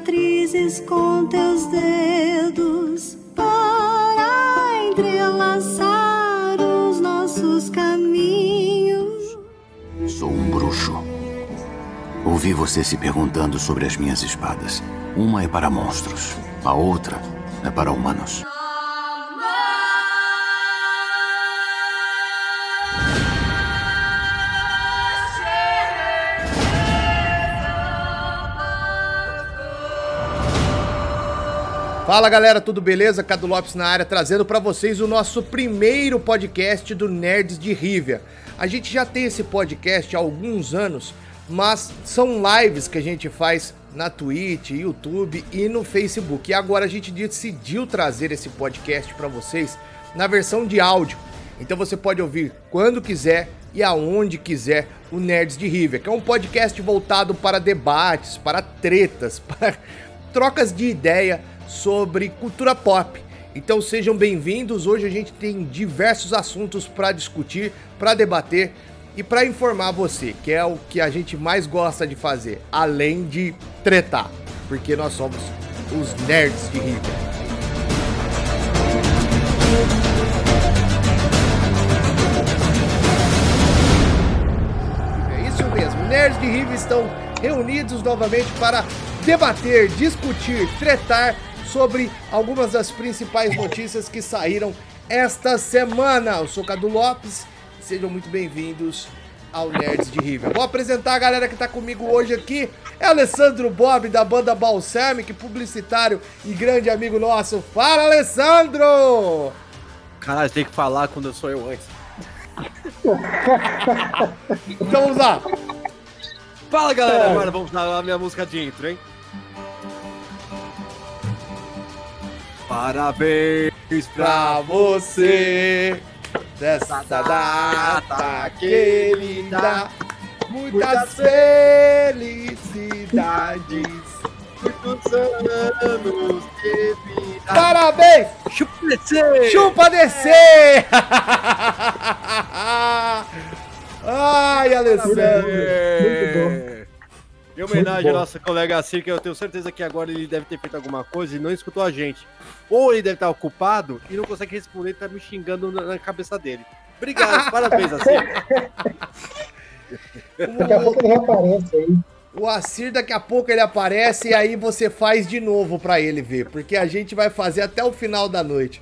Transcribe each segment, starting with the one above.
cicatrizes com teus dedos para entrelaçar os nossos caminhos. Sou um bruxo. Ouvi você se perguntando sobre as minhas espadas. Uma é para monstros, a outra é para humanos. Fala galera, tudo beleza? Cadu Lopes na área, trazendo para vocês o nosso primeiro podcast do Nerds de Rivia. A gente já tem esse podcast há alguns anos, mas são lives que a gente faz na Twitch, YouTube e no Facebook. E agora a gente decidiu trazer esse podcast para vocês na versão de áudio. Então você pode ouvir quando quiser e aonde quiser o Nerds de Rivia, que é um podcast voltado para debates, para tretas, para trocas de ideia sobre cultura pop. Então sejam bem-vindos. Hoje a gente tem diversos assuntos para discutir, para debater e para informar você, que é o que a gente mais gosta de fazer, além de tretar, porque nós somos os nerds de River. É isso mesmo, nerds de River estão reunidos novamente para debater, discutir, tretar sobre algumas das principais notícias que saíram esta semana. Eu sou Cadu Lopes, sejam muito bem-vindos ao Nerds de River. Vou apresentar a galera que está comigo hoje aqui. É Alessandro Bob, da banda Balsamic, publicitário e grande amigo nosso. Fala, Alessandro! Caralho, tem que falar quando sou eu antes. então vamos lá. Fala, galera. Agora vamos dar a minha música de intro, hein? Parabéns pra você dessa data querida. Muitas felicidades. Muitos anos de vida. Parabéns! Chupa descer! Chupa descer! Ai, Alessandro! Muito bom. Em homenagem à nossa colega Cir, eu tenho certeza que agora ele deve ter feito alguma coisa e não escutou a gente. Ou ele deve estar ocupado e não consegue responder e tá me xingando na, na cabeça dele. Obrigado, parabéns, Assir. Daqui a pouco ele reaparece aí. O Assir, daqui a pouco ele aparece e aí você faz de novo para ele ver, porque a gente vai fazer até o final da noite.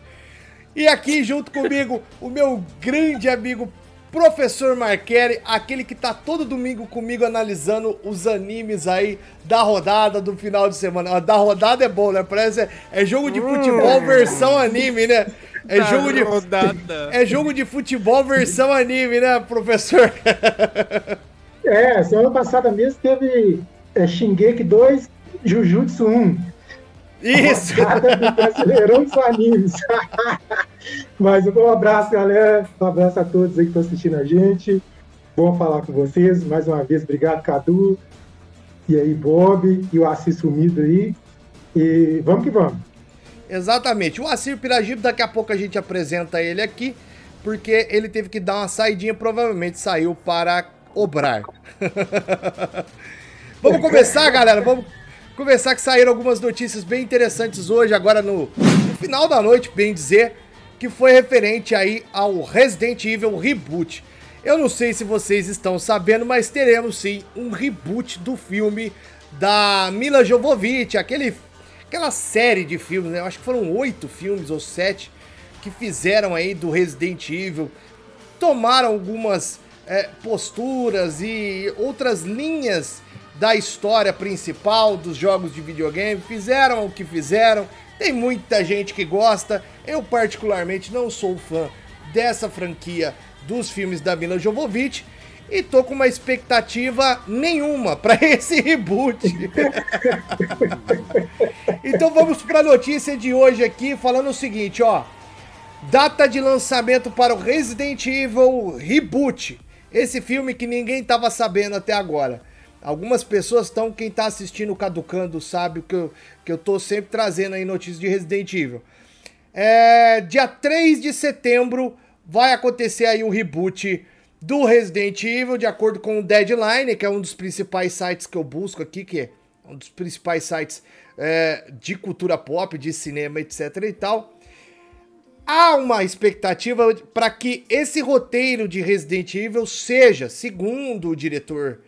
E aqui junto comigo, o meu grande amigo Professor Marqueri, aquele que tá todo domingo comigo analisando os animes aí da rodada do final de semana. Da rodada é bom, né? Parece é, é jogo de futebol versão anime, né? É jogo de rodada. É jogo de futebol versão anime, né, professor? É, semana passada mesmo teve é, Shingeki 2, Jujutsu 1. Isso! Brasileirão dos animes. Mas um abraço, galera. Um abraço a todos aí que estão assistindo a gente. Bom falar com vocês. Mais uma vez, obrigado, Cadu. E aí, Bob e o Assis sumido aí. E vamos que vamos. Exatamente. O Assir Piragibe, daqui a pouco a gente apresenta ele aqui, porque ele teve que dar uma saidinha, provavelmente saiu para obrar. vamos começar, galera. Vamos começar que saíram algumas notícias bem interessantes hoje, agora no, no final da noite, bem dizer, que foi referente aí ao Resident Evil Reboot. Eu não sei se vocês estão sabendo, mas teremos sim um reboot do filme da Mila Jovovich, aquele, aquela série de filmes, né? Eu acho que foram oito filmes ou sete que fizeram aí do Resident Evil, tomaram algumas é, posturas e outras linhas da história principal dos jogos de videogame, fizeram o que fizeram. Tem muita gente que gosta. Eu particularmente não sou fã dessa franquia dos filmes da Mila Jovovich e tô com uma expectativa nenhuma para esse reboot. então vamos para a notícia de hoje aqui falando o seguinte, ó. Data de lançamento para o Resident Evil Reboot. Esse filme que ninguém tava sabendo até agora. Algumas pessoas estão, quem está assistindo o Caducando sabe que eu, que eu tô sempre trazendo aí notícias de Resident Evil. É, dia 3 de setembro vai acontecer aí um reboot do Resident Evil, de acordo com o Deadline, que é um dos principais sites que eu busco aqui, que é um dos principais sites é, de cultura pop, de cinema, etc e tal. Há uma expectativa para que esse roteiro de Resident Evil seja, segundo o diretor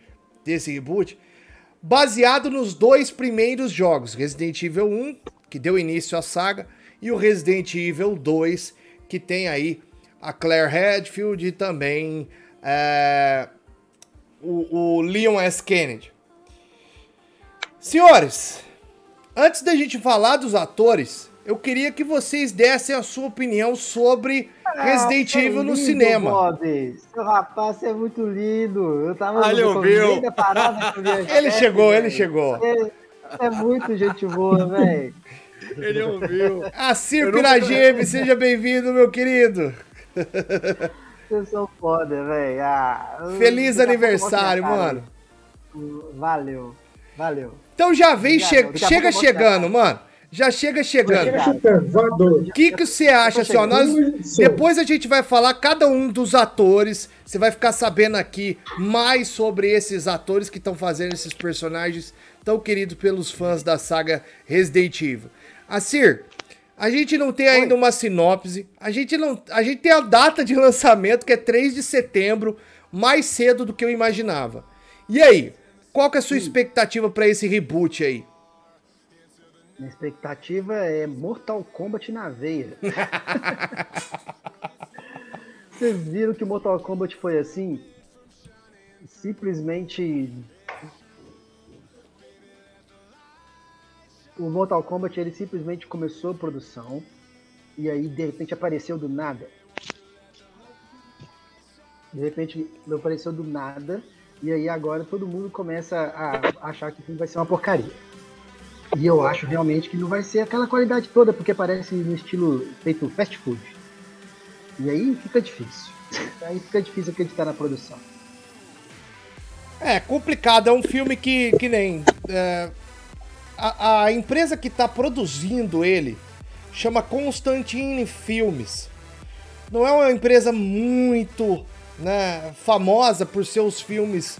desse reboot, baseado nos dois primeiros jogos, Resident Evil 1, que deu início à saga, e o Resident Evil 2, que tem aí a Claire Redfield e também é, o, o Leon S. Kennedy. Senhores, antes da gente falar dos atores, eu queria que vocês dessem a sua opinião sobre ah, Resident Evil no cinema. Bob. Seu rapaz, você é muito lindo. Eu tava ah, ele ouviu. Parada ele chegou, ele chegou. É muito gente boa, velho. Ele ouviu. Assir Pirageme, seja bem-vindo, meu querido. Vocês são foda, velho. Ah, Feliz aniversário, mano. Valeu, valeu. Então já vem, che chega chegando, mano. Já chega chegando. O que, que você acha, assim, ó, nós, Depois a gente vai falar cada um dos atores. Você vai ficar sabendo aqui mais sobre esses atores que estão fazendo esses personagens tão queridos pelos fãs da saga Resident Evil. Assir, a gente não tem ainda Oi. uma sinopse. A gente não, a gente tem a data de lançamento que é 3 de setembro, mais cedo do que eu imaginava. E aí, qual que é a sua expectativa para esse reboot aí? Minha expectativa é Mortal Kombat na veia. Vocês viram que Mortal Kombat foi assim? Simplesmente. O Mortal Kombat ele simplesmente começou a produção e aí de repente apareceu do nada. De repente apareceu do nada e aí agora todo mundo começa a achar que o filme vai ser uma porcaria. E eu acho realmente que não vai ser aquela qualidade toda, porque parece no estilo feito fast food. E aí fica difícil. Aí fica difícil acreditar na produção. É, complicado. É um filme que, que nem. É, a, a empresa que está produzindo ele chama Constantine Filmes. Não é uma empresa muito né, famosa por seus filmes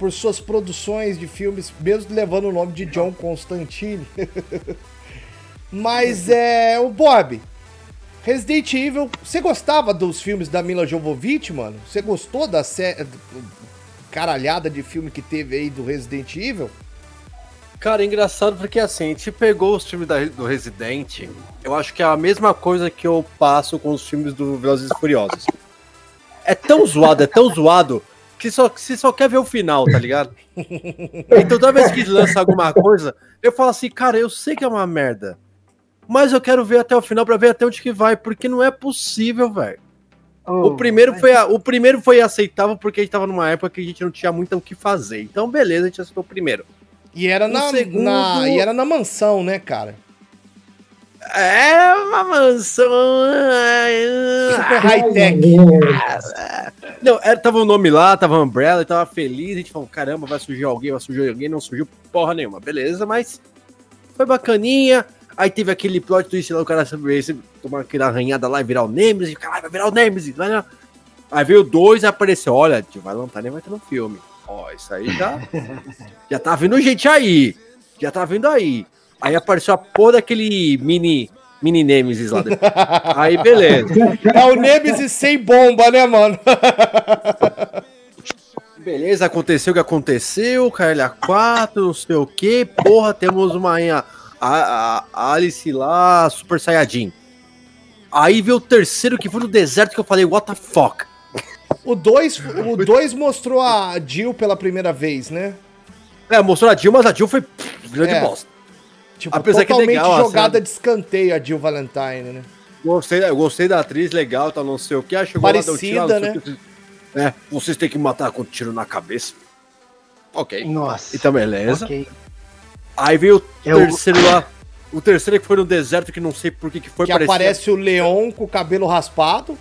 por suas produções de filmes, mesmo levando o nome de John Constantine. Mas é. O Bob, Resident Evil. Você gostava dos filmes da Mila Jovovich, mano? Você gostou da série. caralhada de filme que teve aí do Resident Evil? Cara, é engraçado porque assim, a gente pegou os filmes da, do Resident. Eu acho que é a mesma coisa que eu passo com os filmes do Velozes e Furiosos. É tão zoado, é tão zoado que só, que só quer ver o final, tá ligado? então toda vez que lança alguma coisa, eu falo assim, cara, eu sei que é uma merda. Mas eu quero ver até o final para ver até onde que vai, porque não é possível, velho. Oh, o, primeiro mas... foi a, o primeiro foi aceitável porque a gente tava numa época que a gente não tinha muito o que fazer. Então, beleza, a gente aceitou o primeiro. E era, na, segundo... na, e era na mansão, né, cara? É uma mansão. Super high-tech. Não, era, tava o um nome lá, tava Umbrella, tava feliz. A gente falou: caramba, vai surgir alguém, vai surgir alguém. Não surgiu porra nenhuma, beleza, mas foi bacaninha. Aí teve aquele plot twist lá, o cara tomar aquela arranhada lá e virar o Nemesis. Caralho, vai virar o Nemesis. Vai lá. Aí veio dois e apareceu: olha, vai lançar nem vai ter no filme. Ó, isso aí já. já tá vindo gente aí. Já tá vindo aí. Aí apareceu a porra daquele mini mini Nemesis lá. Aí beleza. É o Nemesis sem bomba, né, mano? Beleza, aconteceu o que aconteceu, KLA4, não sei o que, porra, temos uma a, a, a Alice lá, Super Saiyajin. Aí veio o terceiro que foi no deserto que eu falei, what the fuck? O 2 o dois mostrou a Jill pela primeira vez, né? É, mostrou a Jill, mas a Jill foi pff, grande é. bosta. Tipo, Apesar totalmente que é legal, jogada assim, de escanteio a Jill Valentine, né? Gostei, eu gostei da atriz, legal, tá não sei o que. Ah, chegou Parecida, lá, né? Que, é, vocês têm que matar com um tiro na cabeça. Ok. Nossa. Então, beleza. Okay. Aí veio o eu... terceiro lá. O terceiro que foi no deserto, que não sei por que, que foi. Que parecia... aparece o Leon com o cabelo raspado.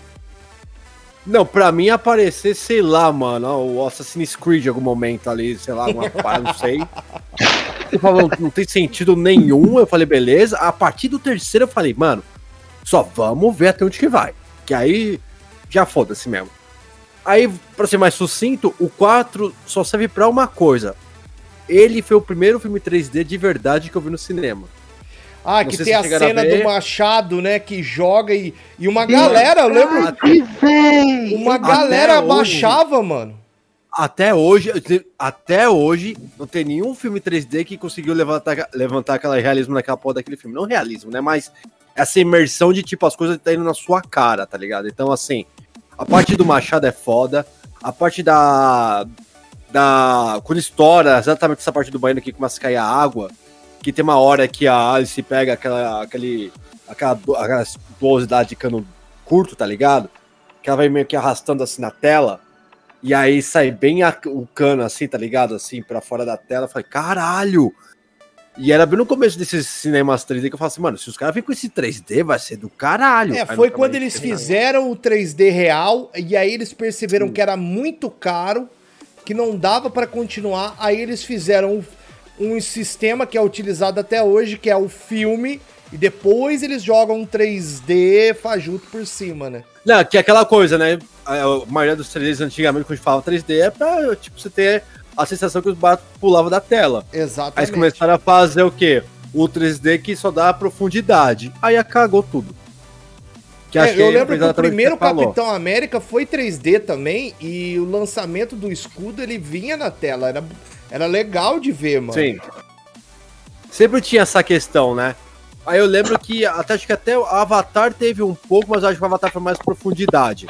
Não, pra mim aparecer, sei lá, mano, o Assassin's Creed em algum momento ali, sei lá, alguma parada, não sei. Ele falou, não tem sentido nenhum. Eu falei, beleza. A partir do terceiro eu falei, mano, só vamos ver até onde que vai. Que aí já foda-se mesmo. Aí, pra ser mais sucinto, o 4 só serve pra uma coisa. ele foi o primeiro filme 3D de verdade que eu vi no cinema. Ah, Não que tem a a cena ver. do Machado, né? Que joga e, e uma galera, eu lembro. Vem! Uma galera hoje. baixava, mano. Até hoje, até hoje, não tem nenhum filme 3D que conseguiu levantar, levantar aquele realismo naquela porra daquele filme. Não realismo, né? Mas essa imersão de tipo, as coisas tá indo na sua cara, tá ligado? Então, assim, a parte do Machado é foda. A parte da. da quando estoura exatamente essa parte do banheiro que começa a cair a água. Que tem uma hora que a Alice pega aquela. aquele. aquela, aquela de cano curto, tá ligado? Que ela vai meio que arrastando assim na tela. E aí sai bem a- o cano, assim, tá ligado? Assim, pra fora da tela. Eu falei, caralho! E era bem no começo desses cinemas 3D que eu falei assim, mano, se os caras virem com esse 3D, vai ser do caralho. É, Aí foi quando eles fizeram o 3D real e aí eles perceberam que era muito caro, que não dava pra continuar. Aí eles fizeram um, um sistema que é utilizado até hoje, que é o filme, e depois eles jogam um 3D fajuto por cima, né? Não, que é aquela coisa, né? A maioria dos 3Ds antigamente, quando a gente falava 3D, é pra, tipo, você ter a sensação que os baratos pulavam da tela. Aí Exatamente. eles começaram a fazer o quê? O 3D que só dá profundidade. Aí acagou tudo. Que É, eu foi lembro que o exatamente que primeiro você falou. Capitão América foi 3D também, e o lançamento do escudo ele vinha na tela, era, era legal de ver, mano. Sim. Sempre tinha essa questão, né? Aí eu lembro que até acho que até o Avatar teve um pouco, mas acho que o Avatar foi mais profundidade.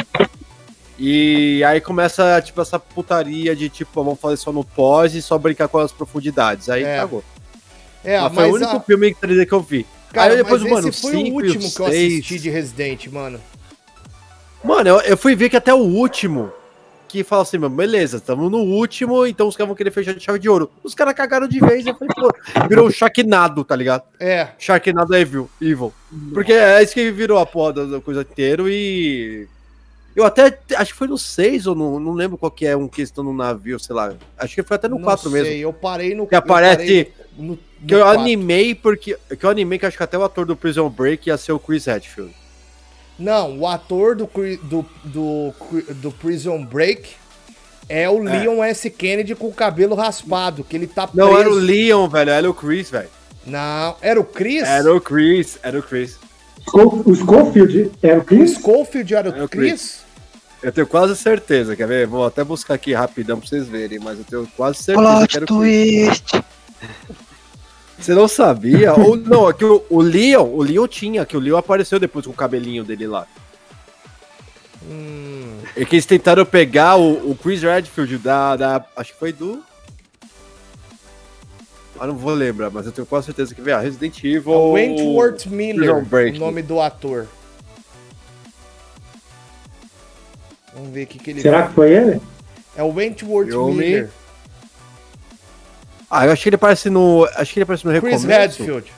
E aí começa, tipo, essa putaria de tipo, vamos fazer só no pós e só brincar com as profundidades. Aí É. cagou. É, mas foi o único a- filme 3D que eu vi. Cara, aí depois, mas mano, esse foi cinco o último que eu assisti de Resident, mano. Mano, eu, eu fui ver que até o último, que fala assim, beleza, estamos no último, então os caras vão querer fechar de chave de ouro. Os caras cagaram de vez, eu falei, pô, virou um Sharknado, tá ligado? É, Sharknado Evil, Evil. Porque é isso que virou a porra da- coisa inteira e... Eu até, acho que foi no 6 ou no, não lembro qual que é um que estão no navio, sei lá. Acho que foi até no não 4 sei, mesmo. eu parei no... Que aparece, no, no que eu animei porque, que eu animei que acho que até o ator do Prison Break ia ser o Chris Redfield. Não, o ator do, do, do, do Prison Break é o Leon S. Kennedy com o cabelo raspado, que ele tá preso. Não, era o Leon, velho, era o Chris, velho. Não, era o Chris? Era o Chris, era o Chris. O Schofield era o O Chris? Schofield era o Era o Chris? Eu tenho quase certeza, quer ver? Vou até buscar aqui rapidão pra vocês verem, mas eu tenho quase certeza que era Plot o Chris. twist! Você não sabia? Ou não, é que o, o Leon, o Leon tinha, que o Leon apareceu depois com o cabelinho dele lá. Hum, É que eles tentaram pegar o, o Chris Redfield da, da. Acho que foi do. Ah, não vou lembrar, mas eu tenho quase certeza que veio. Ah, Resident Evil. é o Wentworth Miller, o nome do ator. Vamos ver o que, que ele Será que foi ele? É o Wentworth. Miller. Ah, eu acho que ele aparece no. Acho que ele aparece no Chris Recomeço. Redfield.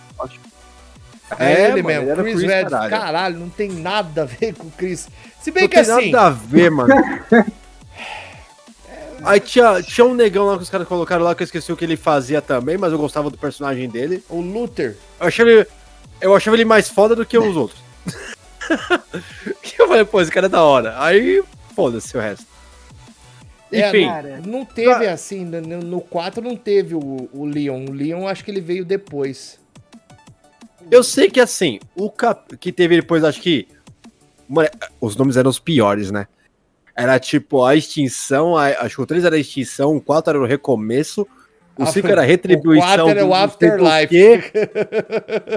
É, É, ele mano, mesmo, ele Chris, Chris, Redfield. caralho. Caralho. não tem nada a ver com o Chris. Se bem Não que tem assim, nada a ver, mano. Aí tinha, tinha um negão lá que os caras colocaram lá que eu esqueci o que ele fazia também, mas eu gostava do personagem dele. o Luther. Eu achava ele, eu achava ele mais foda do que os outros. eu falei, pô, esse cara é da hora. Aí, foda-se o resto. Enfim, É, não, não teve assim, no, no 4 não teve o, o Leon. O Leon acho que ele veio depois. eu sei que assim, o cap... que teve depois, acho que. Mano, os nomes eram os piores, né? Era tipo a extinção, a- acho que o 3 era a extinção, o 4 era o recomeço, o Ah, 5 foi- era a retribuição. O 4 era o Afterlife.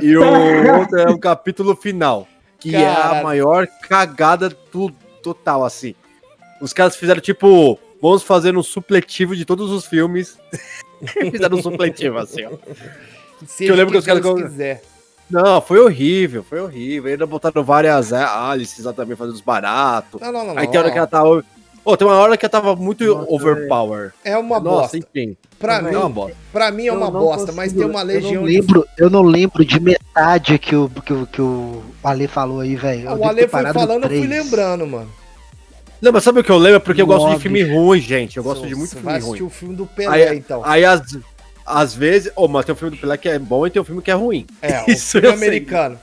E o outro é o capítulo final, que é a Caralho. maior cagada do total, assim. Os caras fizeram tipo, vamos fazer um supletivo de todos os filmes. fizeram um supletivo, assim, ó. Seja eu lembro que os caras quiser. Não, foi horrível, foi horrível. Ainda botaram várias é, Alices lá também fazendo os baratos. Não, não, não. Aí tem hora que ela tava. Ô, tem uma hora que ela tava muito Nossa, overpower. É uma Nossa, bosta. enfim. Pra é mim, uma bosta. pra mim é uma bosta, mas consigo- tem uma legião eu não de lembro, Eu não lembro de metade que o, que o, que o Ale falou aí, velho. Ah, O Ale foi falando, eu fui lembrando, mano. Não, mas sabe o que eu lembro? É porque eu gosto de Nossa, filme ruim, gente. Eu gosto de Você muito vai filme assistir ruim. o filme do Pelé, Aí, então. aí às, às vezes. Ô, mas tem um filme do Pelé que é bom e tem um filme que é ruim. É, o Isso filme eu sei. americano.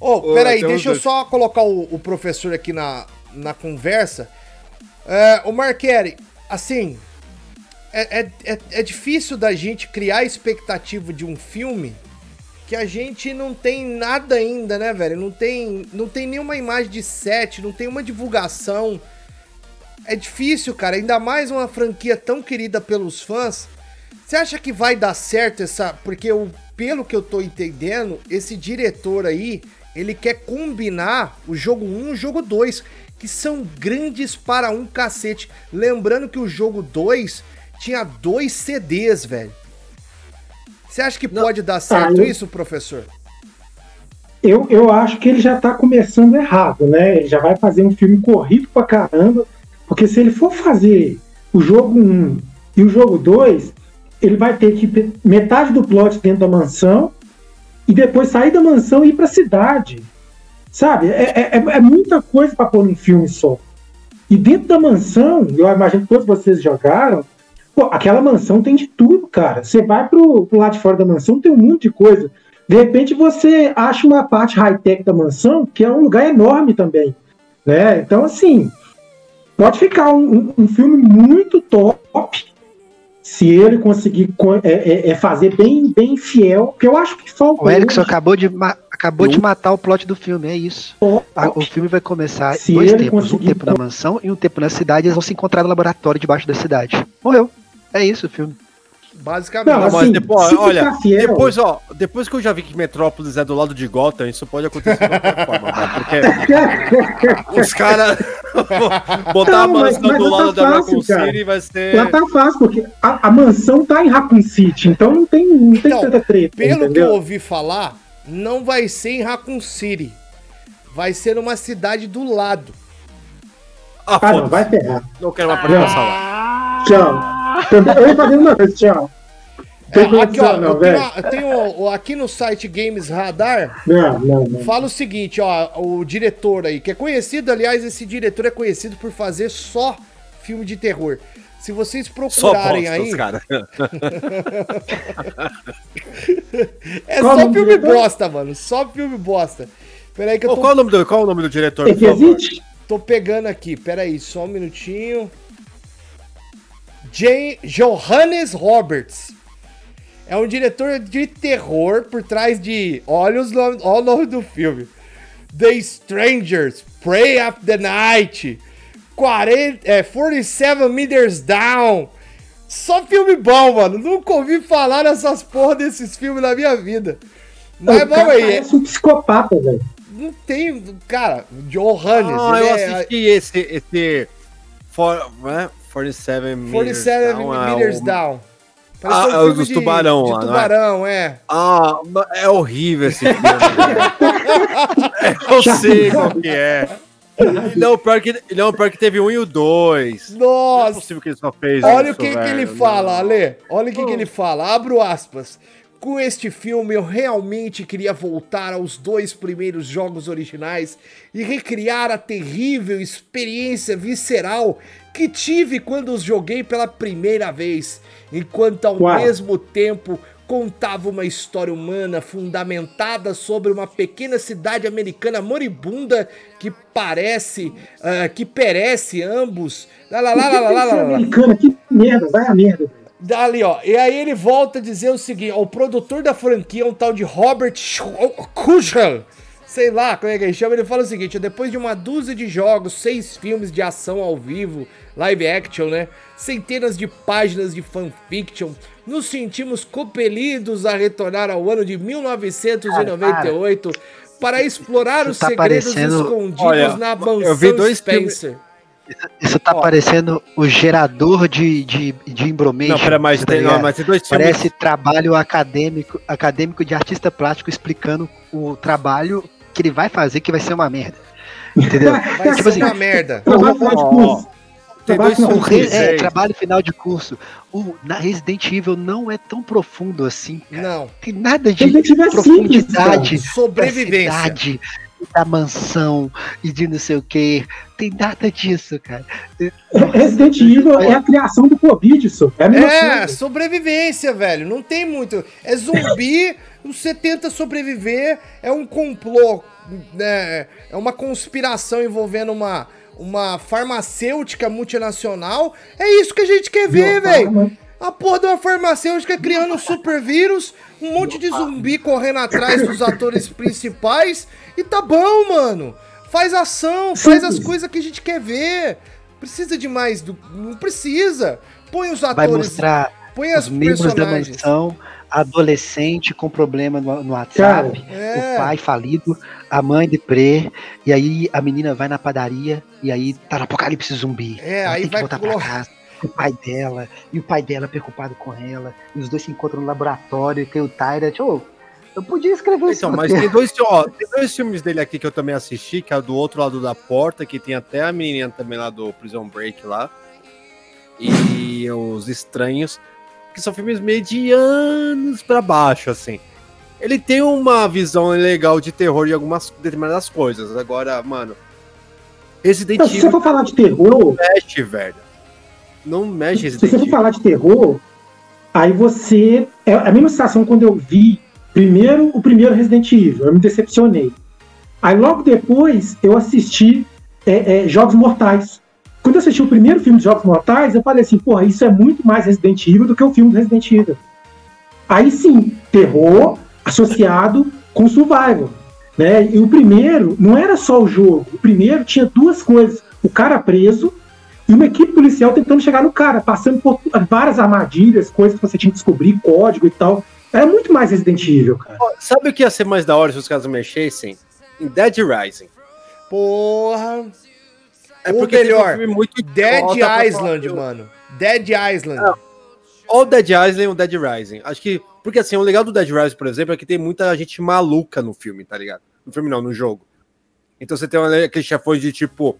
Ô, Ô, peraí, uns deixa eu dois. só colocar o, o professor aqui na, na conversa. É, o Marqueri, assim, é, é, é, é difícil da gente criar expectativa de um filme que a gente não tem nada ainda, né, velho? Não tem, não tem nenhuma imagem de set, não tem uma divulgação. É difícil, cara, ainda mais uma franquia tão querida pelos fãs. Você acha que vai dar certo essa. Porque o, pelo que eu tô entendendo, esse diretor aí, ele quer combinar o jogo 1 e o jogo 2, que são grandes para um cacete. Lembrando que o jogo 2 tinha dois CDs, velho. Você acha que Não. pode dar certo ah, eu... isso, professor? Eu, eu acho que ele já tá começando errado, né? Ele já vai fazer um filme corrido pra caramba, porque se ele for fazer o jogo 1 e o jogo 2, ele vai ter que metade do plot dentro da mansão e depois sair da mansão e ir pra cidade. Sabe? É, é, é muita coisa para pôr num filme só. E dentro da mansão, eu imagino que todos vocês jogaram, Pô, aquela mansão tem de tudo, cara. Você vai pro, pro lado de fora da mansão, tem um monte de coisa. De repente você acha uma parte high-tech da mansão, que é um lugar enorme também. Né? Então, assim, pode ficar um, um filme muito top se ele conseguir é, é, é, fazer bem, bem fiel, que eu acho que falta. O Erickson acabou de, acabou de matar o plot do filme, é isso. O filme vai começar se dois tempos, um tempo na mansão e um tempo na cidade, eles vão se encontrar no laboratório debaixo da cidade. Morreu. É isso o filme. Basicamente. Não, assim, mas depois, olha, fiel, depois, ó, depois que eu já vi que Metrópolis é do lado de Gotham, isso pode acontecer de qualquer forma, né? Porque os caras botar não, a mansão mas, mas do lado tá da Raccoon City vai ser. Lá tá fácil, porque a, a, mansão tá em Raccoon City, então não tem, não tem então, tanta treta. Pelo entendeu? que eu ouvi falar, não vai ser em Raccoon City. Vai ser numa cidade do lado. Ah, ah não, vai ferrar. Não quero uma participação lá. Tchau. Eu fazer uma vez. É, aqui, ó, não, tenho, aqui no site Games Radar. Não, não, não. Fala o seguinte, ó, o diretor aí, que é conhecido, aliás, esse diretor é conhecido por fazer só filme de terror. Se vocês procurarem só aí. Cara. é qual só filme bosta, mano. Só filme bosta. Peraí que eu tô... qual, o nome do, qual o nome do diretor? Tô pegando aqui, peraí, só um minutinho. J. Johannes Roberts. É um diretor de terror por trás de. Olha, os nome, olha o nome do filme: The Strangers, Pray After the Night, 40, é, 47 Meters Down. Só filme bom, mano. Nunca ouvi falar nessas porra desses filmes na minha vida. Mas vamos aí. É um psicopata, velho. Não tem. Cara, Johannes. Ah, eu é, assisti esse. esse for, né? 47 meters 47 down. meters é down. ah, é o dos tubarão de, lá, de tubarão, é? é? Ah, é horrível esse filme. eu sei qual que é. Não, pior que, não, pior que teve um e o dois. Nossa! Não é possível que ele só fez Olha isso, o que, que ele fala, Ale. Olha o que, que ele fala. Abro aspas. Com este filme, eu realmente queria voltar aos dois primeiros jogos originais e recriar a terrível experiência visceral que tive quando os joguei pela primeira vez, enquanto ao Uau. mesmo tempo contava uma história humana fundamentada sobre uma pequena cidade americana moribunda que parece uh, que perece ambos. Lá, lá, lá, lá, lá, lá, americana, que merda, vai a merda. Dali, ó. E aí ele volta a dizer o seguinte: ó, o produtor da franquia é um tal de Robert Kushel. Sei lá como é que ele chama. Ele fala o seguinte: depois de uma dúzia de jogos, seis filmes de ação ao vivo, live action, né? Centenas de páginas de fanfiction, nos sentimos compelidos a retornar ao ano de 1998 cara, para explorar os tá segredos parecendo... escondidos Olha, na mansão Spencer. Filmes... Isso tá Ó. parecendo o gerador de, de, de embromation. Não, pera, mas, tá tem, não, mas tem dois Parece filmes. trabalho acadêmico, acadêmico de artista plástico explicando o trabalho que ele vai fazer que vai ser uma merda. Entendeu? Vai tipo ser assim, uma merda. Tem dois filmes, é, trabalho final de curso. O, na Resident Evil não é tão profundo assim. Cara. Não. Tem nada de profundidade. Sobrevivência da mansão e de não sei o que. Tem nada disso, cara. Resident Evil é a criação do Covid, isso. É, é sobrevivência, velho. Não tem muito. É zumbi, você tenta sobreviver, é um complô, né? É uma conspiração envolvendo uma, uma farmacêutica multinacional. É isso que a gente quer ver, velho. A porra de uma farmacêutica criando um super vírus, um monte de zumbi correndo atrás dos atores principais. E tá bom, mano. Faz ação, faz as coisas que a gente quer ver. Precisa de mais do. Não precisa. Põe os atores. Vai mostrar põe os membros da mansão, adolescente com problema no, no WhatsApp, é. o pai falido, a mãe de pré, e aí a menina vai na padaria, e aí tá no apocalipse zumbi. É, Ela aí tem que vai voltar colo- pra casa. O pai dela, e o pai dela preocupado com ela, e os dois se encontram no laboratório, e tem o Tyrant. Ô, eu podia escrever isso. Então, mas tem dois, ó, tem dois filmes dele aqui que eu também assisti, que é o do outro lado da porta, que tem até a menina também lá do Prison Break lá. E os Estranhos, que são filmes medianos pra baixo, assim. Ele tem uma visão legal de terror de algumas determinadas coisas. Agora, mano, Resident Não, se você Evil for falar de terror, mexe, velho. Não mexe se Resident você for Evil. falar de terror, aí você. É a mesma situação quando eu vi primeiro o primeiro Resident Evil, eu me decepcionei. Aí logo depois eu assisti é, é, Jogos Mortais. Quando eu assisti o primeiro filme de Jogos Mortais, eu falei assim, porra, isso é muito mais Resident Evil do que o filme do Resident Evil. Aí sim, terror associado com survival. Né? E o primeiro não era só o jogo. O primeiro tinha duas coisas: o cara preso e uma equipe policial tentando chegar no cara, passando por várias armadilhas, coisas que você tinha que descobrir, código e tal. Era muito mais Resident Evil, cara. Sabe o que ia ser mais da hora se os caras mexessem? Em Dead Rising. Porra. É Ou porque um melhor, filme muito Dead Island, mano. Dead Island. Ou Dead Island ou Dead Rising. Acho que. Porque assim, o legal do Dead Rising, por exemplo, é que tem muita gente maluca no filme, tá ligado? No filme não, no jogo. Então você tem uma, aqueles chefões de tipo.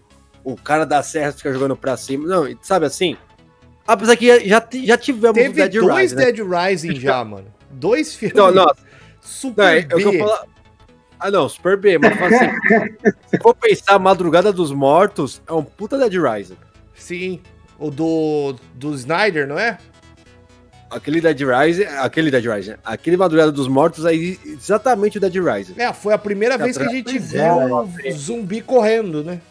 O cara da serra fica jogando pra cima. Não, sabe assim? Apesar que já, já tivemos Teve Dead dois Rising. né? Dead Rising já, mano. Dois filmes. Não, não, Super não, é, é o que eu B. falo. Ah, não, Super B, mas assim, se for pensar Madrugada dos Mortos, é um puta Dead Rising. Sim. O do, do Snyder, não é? Aquele Dead Rising, aquele Dead Rising, aquele Madrugada dos Mortos é exatamente o Dead Rising. É, foi a primeira É, vez que a gente pois viu é, um zumbi correndo, né?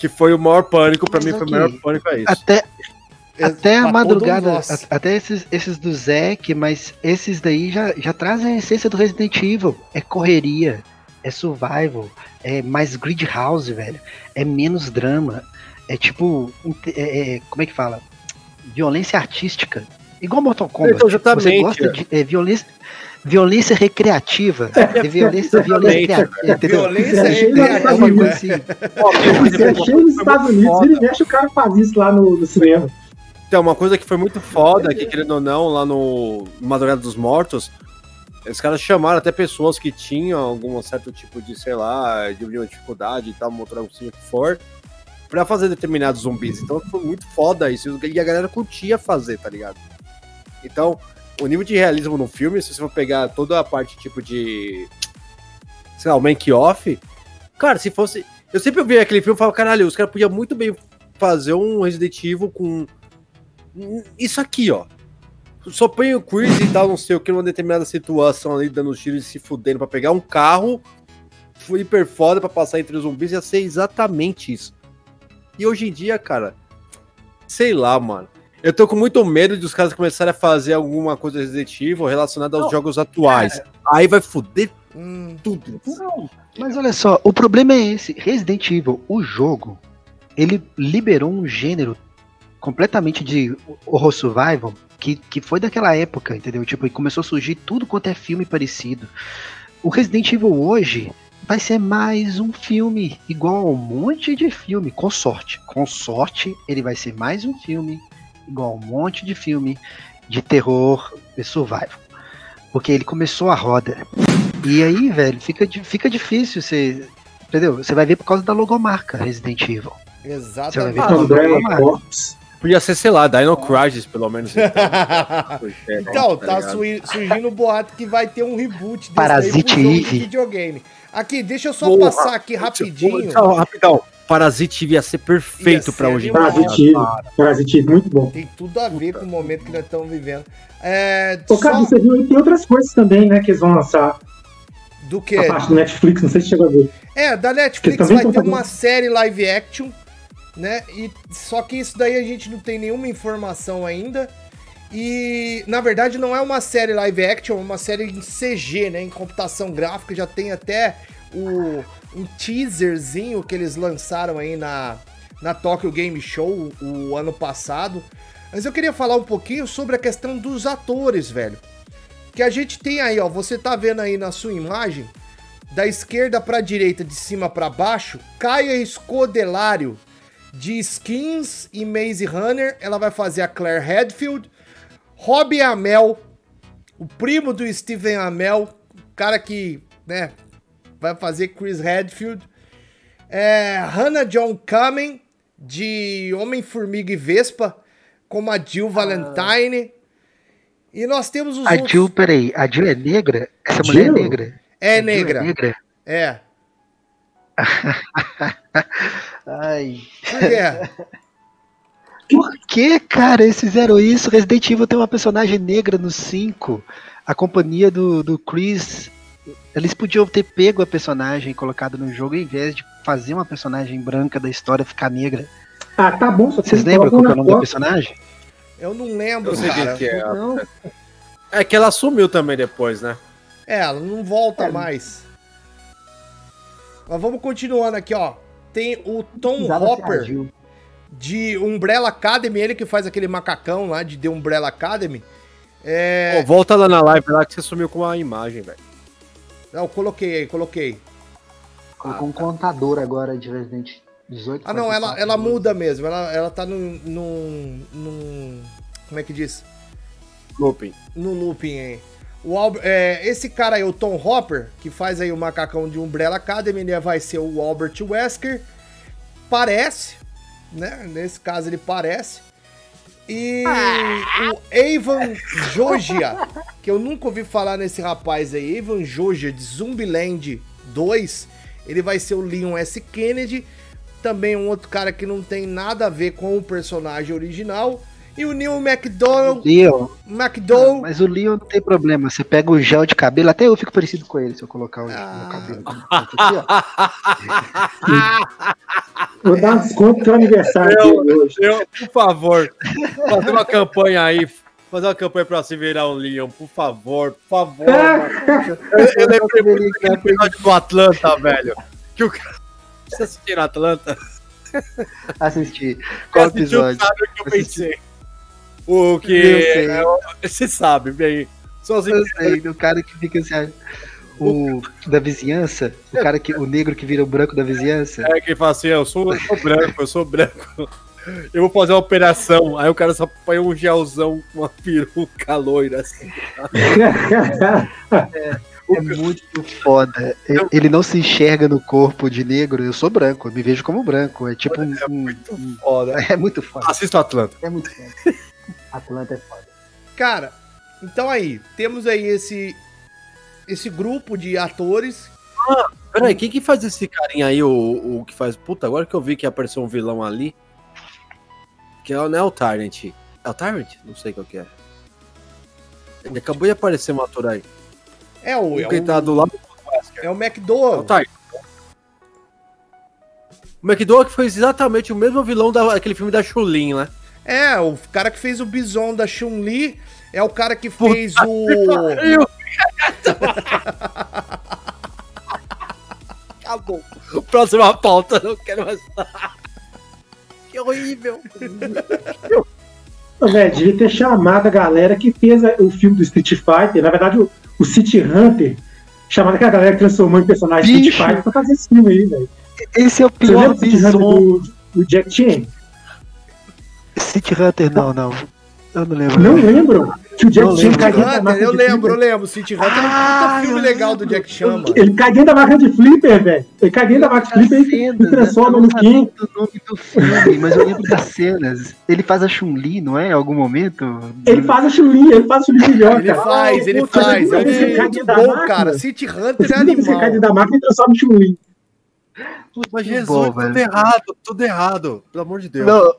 Que foi o maior pânico, pra Mas mim foi o maior pânico é isso. Até, até a madrugada, a- até esses, esses do Zack, mas esses daí já, já trazem a essência do Resident Evil. É correria, é survival, é mais grid house, velho. É menos drama. É tipo. é- é- como é que fala? Violência artística. Igual Mortal Kombat. Então, exatamente, Você gosta de é, violência, violência recreativa. É violência, violência. Entendeu? Violência É, cheio É recreativa. uma coisa assim. Isso é cheio nos Estados Unidos, ele mexe, o cara faz isso lá no, no cinema. Então, uma coisa que foi muito foda, que querendo ou não, lá no Madrugada dos Mortos, os caras chamaram até pessoas que tinham algum certo tipo de, sei lá, de uma dificuldade e tal, motor o que for, pra fazer determinados zumbis. Então foi muito foda isso, e a galera curtia fazer, tá ligado? Então, o nível de realismo no filme, se você for pegar toda a parte tipo de. Sei lá, o make-off. Cara, se fosse. Eu sempre vi aquele filme e falava, caralho, os caras podiam muito bem fazer um Resident Evil com. Isso aqui, ó. Só põe o Chris e tal, não sei o que, numa determinada situação ali, dando os tiros e se fudendo pra pegar um carro. Foi hiper foda pra passar entre os zumbis, ia ser exatamente isso. E hoje em dia, cara, sei lá, mano. Eu tô com muito medo de os caras começarem a fazer alguma coisa Resident Evil relacionada aos Não, jogos atuais. Aí vai foder Hum, tudo. Mas olha só, o problema é esse. Resident Evil, o jogo, ele liberou um gênero completamente de horror survival que, que foi daquela época, entendeu? Tipo, e começou a surgir tudo quanto é filme parecido. O Resident Evil hoje vai ser mais um filme, igual a um monte de filme, com sorte. Com sorte, ele vai ser mais um filme, igual a um monte de filme de terror e survival. Porque ele começou a roda. E aí, velho, fica, fica difícil você. Entendeu? Você vai ver por causa da logomarca Resident Evil. Você vai exatamente. ver por causa da Umbrella logomarca. Podia ser, sei lá, Dino Crisis, pelo menos. Então, tá ligado? sui- surgindo o boato que vai ter um reboot desse Parasite daí videogame. Aqui, deixa eu só Porra, passar aqui rapidinho. Só rapidão. Parasite ia ser perfeito ser hoje dia. Parasitivo. Parasitivo, muito bom. Tem tudo a ver com o momento que nós estamos vivendo. É, Ô, cara, só você viu aí, tem outras coisas também, né, que eles vão lançar. do que? A parte do Netflix, não sei se chegou a ver. É, da Netflix também vai ter uma série live action, né? E só que isso daí a gente não tem nenhuma informação ainda. E na verdade não é uma série live action, é uma série em CG, né? Em computação gráfica. Já tem até o, um teaserzinho que eles lançaram aí na, na Tokyo Game Show o ano passado. Mas eu queria falar um pouquinho sobre a questão dos atores, velho. Que a gente tem aí, ó. Você tá vendo aí na sua imagem, da esquerda pra direita, de cima para baixo, Caia Escodelário de Skins e Maze Runner. Ela vai fazer a Claire Redfield. Robbie Amell, o primo do Steven Amell, o cara que, né, vai fazer Chris Redfield. É, Hannah John Kamen, de Homem-Formiga e Vespa, como a Jill Valentine. E nós temos os A Jill, peraí, a Jill é negra? Essa mulher é Jill? negra? É A Jill negra. É negra? É. Ai. Por quê? Por que, cara, eles fizeram isso? Resident Evil tem uma personagem negra no 5. A companhia do, do Chris. Eles podiam ter pego a personagem colocado no jogo em vez de fazer uma personagem branca da história ficar negra. Ah, tá bom, só Vocês lembram qual que é o nome da na personagem? Eu não lembro, Eu sei cara. que é. Não, É que ela sumiu também depois, né? É, ela não volta É. mais. Mas vamos continuando aqui, ó. Tem o Tom Hopper de Umbrella Academy, ele que faz aquele macacão lá de The Umbrella Academy. É. Pô, volta lá na live lá que você sumiu com a imagem, velho. Não, coloquei aí, coloquei. Colocou um contador agora de Resident 18. Ah, não, ela, 44, ela 12. muda mesmo. Ela, ela tá num, num, num. Como é que diz? Looping. No looping aí. O Albert, é, esse cara aí, o Tom Hopper, que faz aí o macacão de Umbrella Academy, ele vai ser o Albert Wesker. Parece, né? Nesse caso ele parece. E o Evan Jogia, que eu nunca ouvi falar nesse rapaz aí, Evan Jogia de Zumbiland 2, ele vai ser o Leon S. Kennedy, também um outro cara que não tem nada a ver com o personagem original. E o Neil McDonald, Leon. McDowell, Mas o Leon não tem problema. Você pega o gel de cabelo, até eu fico parecido com ele se eu colocar o Ah. meu cabelo. Aqui, ó. Vou dar um desconto pro aniversário Eu- dele hoje. Eu, por favor, fazer uma campanha aí. Fazer uma campanha pra se virar o Leon, por favor, por favor. mano. Eu, eu lembrei muito daquele episódio do Atlanta, velho. Que o cara. Você assistiu Atlanta? Assisti. Qual Quem assistiu episódio? Sabe o que eu pensei. O que. Sei. é Você sabe, bem. Eu sei, do cara que fica assim. O da vizinhança, o cara que. O negro que vira o branco da vizinhança. É que fala assim, eu sou, eu sou branco, eu sou branco. Eu vou fazer uma operação. Aí o cara só põe um gelzão com uma peruca loira assim. É muito foda. Ele não se enxerga no corpo de negro. Eu sou branco, eu me vejo como branco. É tipo um. um- Foda. é muito foda. Assista o Atlanta. É muito foda. Atlanta é foda. Cara, então aí, temos aí esse esse grupo de atores. Peraí, quem que faz esse carinha aí, o, o que faz. Puta, agora que eu vi que apareceu um vilão ali. Que é, o- não é o Tyrant. É o Tyrant? Não sei qual que é. Ele acabou de aparecer um ator aí. É o, O é que o, tá do lado é o É o McDowell. Tyrant. O McDowell que fez exatamente o mesmo vilão daquele filme da Chulin, né? É, o cara que fez o Bison da Chun-Li é o cara que fez o. Acabou. Próxima pauta, não quero mais. que horrível. Velho, devia ter chamado a galera que fez a- o filme do Street Fighter. Na verdade, o, o City Hunter. Chamado aquela galera que transformou em personagem Street Bicho. Fighter pra fazer esse filme aí, velho. Esse é o Você pior lembra do City Hunter bison. do, do Jack Chan? City Hunter, não, não. Eu não lembro. Não lembram? Que o Jack Não Chan lembro. cai dentro da Hunter, máquina eu de lembro, eu flipper. lembro. City Hunter é um Ah, filme eu legal do lembro. Jack Chan, mano. Ele cai dentro da máquina de flipper, velho. Ele cai dentro da máquina de flipper e cenas, se transforma eu no não sabia King. do nome do filme, mas eu lembro das cenas. Ele faz a Chun-Li, não é? Em algum momento? Ele faz a Chun-Li, ele faz a Chun-Li melhor, Ele cara. faz, ele faz. É ele cai muito bom, cara. City Hunter Você é que você cai animal. dentro da máquina e transforma em Chun-Li. Mas Jesus, bom, tudo errado, tudo errado. Pelo amor de Deus. Não,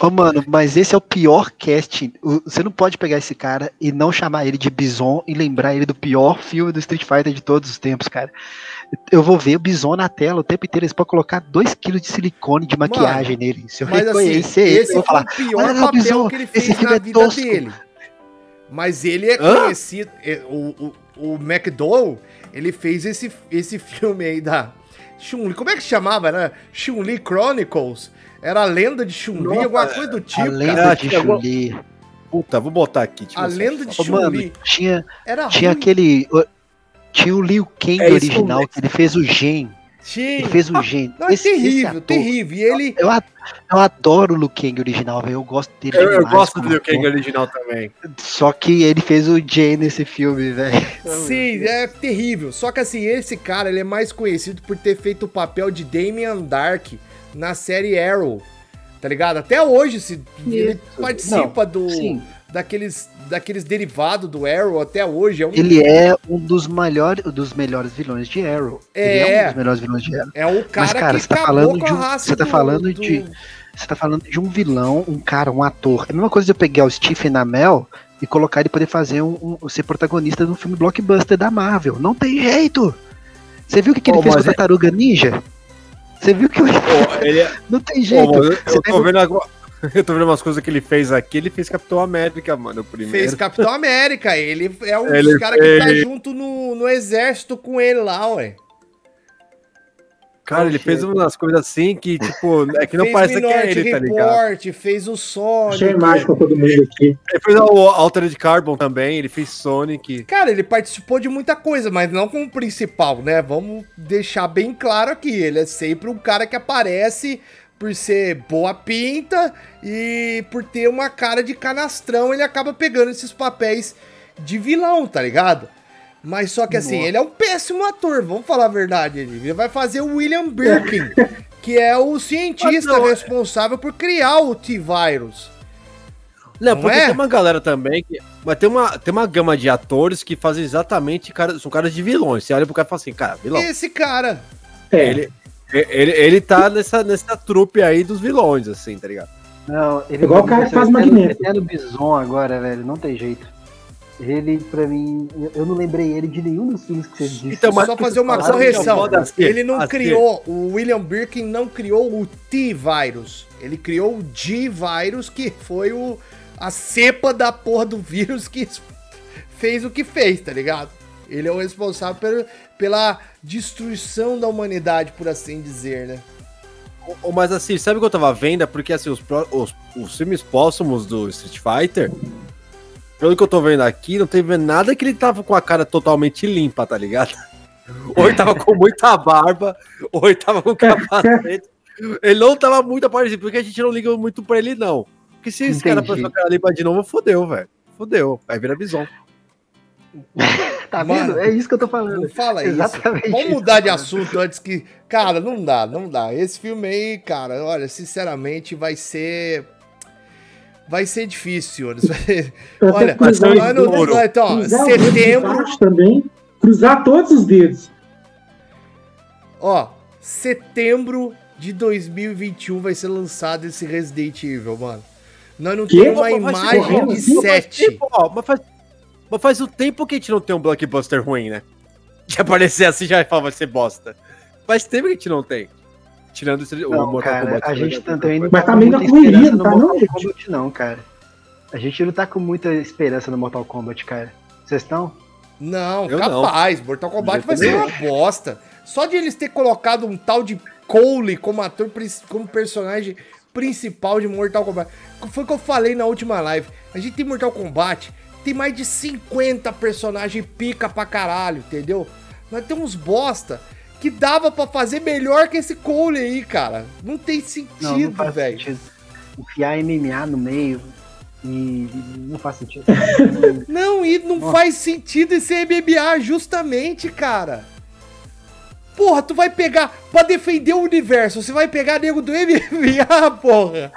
Ô, mano, mas esse é o pior casting. Você não pode pegar esse cara e não chamar ele de Bison e lembrar ele do pior filme do Street Fighter de todos os tempos, cara. Eu vou ver o Bison na tela o tempo inteiro. Eles podem colocar 2kg de silicone de maquiagem nele. Se eu assim, reconhecer ele, esse eu vou falar. o pior "Olha lá, papel Bison, que ele esse fez filme na é vida tosco." dele. Mas ele é Hã? conhecido. é, O, o, o McDowell, ele fez esse, esse filme aí da Chun-Li. Como é que chamava, né? Chun-Li Chronicles. Era a lenda de Chun-Li, alguma coisa do A tipo. lenda cara. de Chun-Li. Puta, vou botar aqui. A lenda de Chun-Li. tinha, Era tinha aquele. Tinha o Liu Kang É original, que ele fez o Gen. Tinha. Ele fez o Gen. Não, é Esse- esse terrível, ator, terrível. E ele. Eu, eu adoro o Liu Kang original, velho. Eu gosto dele Eu, eu gosto do Liu Kang original também. Só que ele fez o Jay nesse filme, velho. Sim, é terrível. Só que assim, esse cara, ele é mais conhecido por ter feito o papel de Damian Dark na série Arrow. Tá ligado? Até hoje, se ele participa do Sim, daqueles daqueles derivados do Arrow até hoje. É, um, ele é um dos, maiores, dos melhores vilões de Arrow. Ele é É. um dos melhores vilões de Arrow. é o cara, Mas, cara, que você tá falando de um- você tá do- falando do- de- Você tá falando de um vilão, um cara, um ator. É a mesma coisa de eu pegar o Stephen Amell e colocar ele poder fazer um, um- ser protagonista de um filme blockbuster da Marvel. Não tem jeito! Você viu o que, que ele Pô, fez com mas a Tartaruga Ninja? Você viu que Pô, ele é- não tem jeito. mano, eu, Você eu tô vendo agora. Eu tô vendo umas coisas que ele fez aqui. Ele fez Capitão América, mano, o primeiro. Fez Capitão América. Ele é um Ele dos caras que tá fez- junto no, no exército com ele lá, ué. Cara, ele fez umas coisas assim que, tipo, é que não fez parece que é ele, tá ligado? Report, fez o Sonic. Achei mais pra todo mundo aqui. Ele fez o Altered Carbon também, ele fez Sonic. Cara, ele participou de muita coisa, mas não como principal, né? Vamos deixar bem claro aqui. Ele é sempre um cara que aparece por ser boa pinta e por ter uma cara de canastrão, ele acaba pegando esses papéis de vilão, tá ligado? Mas só que assim, Nossa. ele é um péssimo ator, vamos falar a verdade. Ele vai fazer o William Birkin, que é o cientista não, é- responsável por criar o T-Virus. Não, Não porque é? tem uma galera também que. Mas tem uma, tem uma gama de atores que fazem exatamente. Cara, são caras de vilões. Você olha pro cara e fala assim, cara, vilão. Esse cara. É, Ele, ele, ele tá nessa, nessa trupe aí dos vilões, assim, tá ligado? Não, ele Igual o cara que faz Magneto. Eterno Bison agora, velho, não tem jeito. Ele, pra mim, eu- não lembrei ele de nenhum dos filmes que você disse. Então, mas- Só fazer uma é correção. assim? Ele não Assim. criou, o William Birkin não criou o T-Virus. Ele criou o G-Virus, que foi o, a cepa da porra do vírus que fez o que fez, tá ligado? Ele é o responsável pelo- pela destruição da humanidade, por assim dizer, né? Mas assim, sabe o que eu tava vendo? É porque assim, os, os, os filmes póstumos do Street Fighter, pelo que eu tô vendo aqui, não teve nada que ele tava com a cara totalmente limpa, tá ligado? Ou ele tava com muita barba, ou ele tava com capacete. Ele não tava muito aparecido, porque a gente não liga muito pra ele, não. Porque se esse cara Entendi. passou a cara limpa de novo, fodeu, velho. Fodeu. Aí vira bison. Tá Mano, vendo? É isso que eu tô falando. Não fala isso. Exatamente Vamos isso mudar de assunto antes que. Cara, não dá, não dá. Esse filme aí, cara, olha, sinceramente, vai ser. Vai ser difícil, senhores. Olha, ano, dedos, então, ó, setembro, também, cruzar todos os dedos. ó, setembro de 2021 vai ser lançado esse Resident Evil, mano. Nós não temos uma imagem de assim? Mas faz 7. tempo, ó, mas, faz, mas faz um tempo que a gente não tem um blockbuster ruim, né? De aparecer assim já fala, vai ser bosta. Faz tempo que a gente não tem. Tirando esse, o Não, Mortal cara, Kombat. a né? gente também não Mas tá tá meio na correria, não tá, não, Mortal gente? Kombat, não, cara. A gente não tá com muita esperança no Mortal Kombat, cara. Vocês estão? Não, Eu capaz. Mortal Kombat Eu vai ser uma bosta. Só de eles ter colocado um tal de Cole como ator, como personagem principal de Mortal Kombat. Foi o que eu falei na última live. A gente tem Mortal Kombat, tem mais de 50 personagens pica pra caralho, entendeu? Nós temos bosta que dava pra fazer melhor que esse Cole aí, cara. Não tem Não, não sentido, faz velho. sentido. Enfiar MMA no meio e não faz sentido. Não, e não Nossa. faz sentido esse MMA, justamente, cara. Porra, tu vai pegar pra defender o universo, você vai pegar nego do MMA, porra.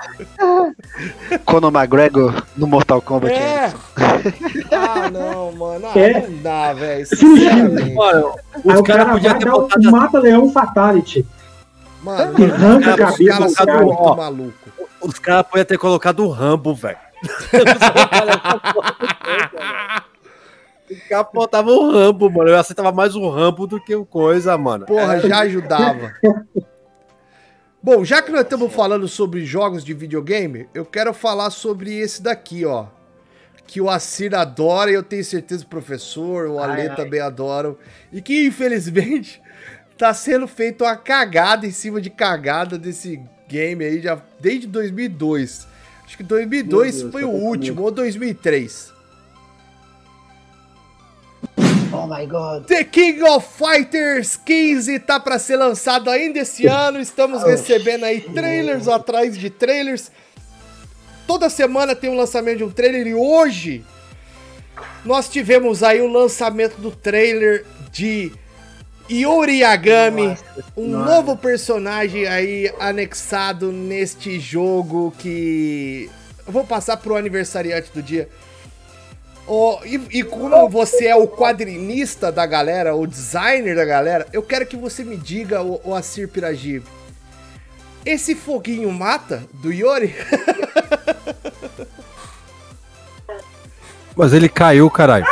Conor McGregor no Mortal Kombat. É. Ah, não, mano. Ah, É. não dá, velho. Os o caras cara podiam vai ter botado mata-leão fatality. Mano, Que arranca a cabeça caras do cara. Ó. malucos. Os caras podiam ter colocado o Rambo, velho. Botavam o Rambo, mano. Eu aceitava mais o Rambo do que o coisa, mano. Porra, já ajudava. Bom, já que nós estamos falando sobre jogos de videogame, eu quero falar sobre esse daqui, ó. que o Assir adora, e eu tenho certeza o professor, o Ale Ai, ai. também adoram, e que infelizmente tá sendo feito uma cagada em cima de cagada desse game aí já desde 2002. Acho que 2002 Meu Deus, foi tá o comigo. último, ou 2003. Oh my god. The King of Fighters 15 tá para ser lançado ainda esse ano. Estamos recebendo aí trailers atrás de trailers. Toda semana tem um lançamento de um trailer e hoje nós tivemos aí o lançamento do trailer de Yori Yagami, Nossa um Senhora. novo personagem aí anexado neste jogo que eu vou passar pro aniversariante do dia. Ó, e, e como você é o quadrinista da galera, o designer da galera, eu quero que você me diga, o, o Assir Piragib, esse foguinho mata do Yori? Mas ele caiu, caralho.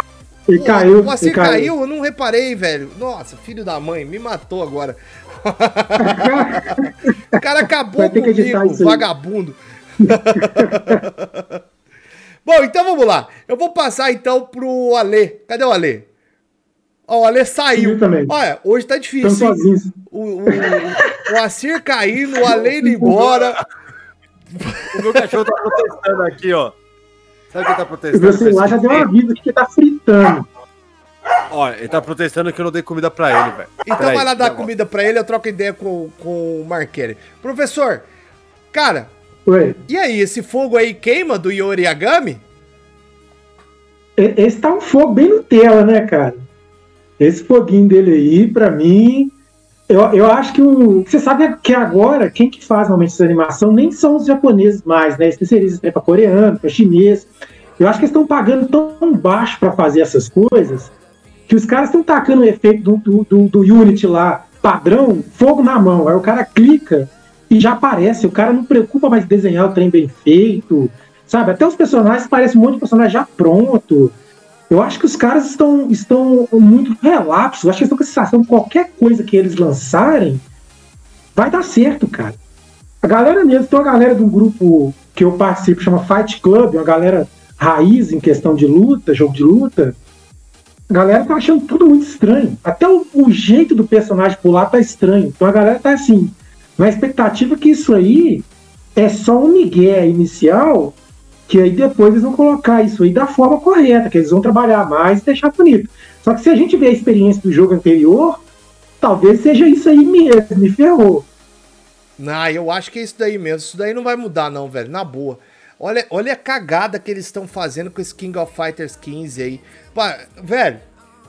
Ele caiu. O Assir ele caiu, eu não reparei, velho. Nossa, filho da mãe, me matou agora. o cara acabou comigo, vagabundo. Bom, então vamos lá. Eu vou passar então pro Ale. Cadê o Ale? Ó, o Ale saiu. Também. Olha, hoje tá difícil. O, o, o Assir caindo, o Ale indo embora. O meu cachorro tá protestando aqui, ó. Sabe o que ele tá O protestando? meu celular já deu uma vida porque tá fritando. Ó, ele tá protestando que eu não dei comida pra ele, velho. Então Peraí, vai lá dar comida pra ele, eu troco ideia com, com o Marquelli. Professor, cara, Oi. e aí, esse fogo aí queima do Yori Yagami? E- Esse tá um fogo bem Nutella, né, cara? Esse foguinho dele aí, pra mim. Eu, eu acho que o. Você sabe que agora, quem que faz normalmente essa animação nem são os japoneses mais, né? Especialistas tem pra coreano, pra chinês. Eu acho que eles estão pagando tão baixo pra fazer essas coisas que os caras estão tacando o efeito do, do, do, do Unity lá, padrão, fogo na mão. Aí o cara clica e já aparece. O cara não preocupa mais desenhar o trem bem feito. Sabe? Até os personagens parecem um monte de personagem já pronto. Eu acho que os caras estão, estão muito relapsos. Eu acho que eles estão com a sensação que qualquer coisa que eles lançarem vai dar certo, cara. A galera mesmo, tem uma galera de um grupo que eu participo, chama Fight Club, uma galera raiz em questão de luta, jogo de luta. A galera tá achando tudo muito estranho. Até o, o jeito do personagem pular tá estranho. Então a galera tá assim, na expectativa que isso aí é só um migué inicial que aí depois eles vão colocar isso aí da forma correta, que eles vão trabalhar mais e deixar bonito. Só que se a gente ver a experiência do jogo anterior, talvez seja isso aí mesmo, me ferrou. Não, eu acho que é isso daí mesmo. Isso daí não vai mudar, não, velho. Na boa. Olha, olha a cagada que eles estão fazendo com esse King of Fighters 15 aí. Pa- velho,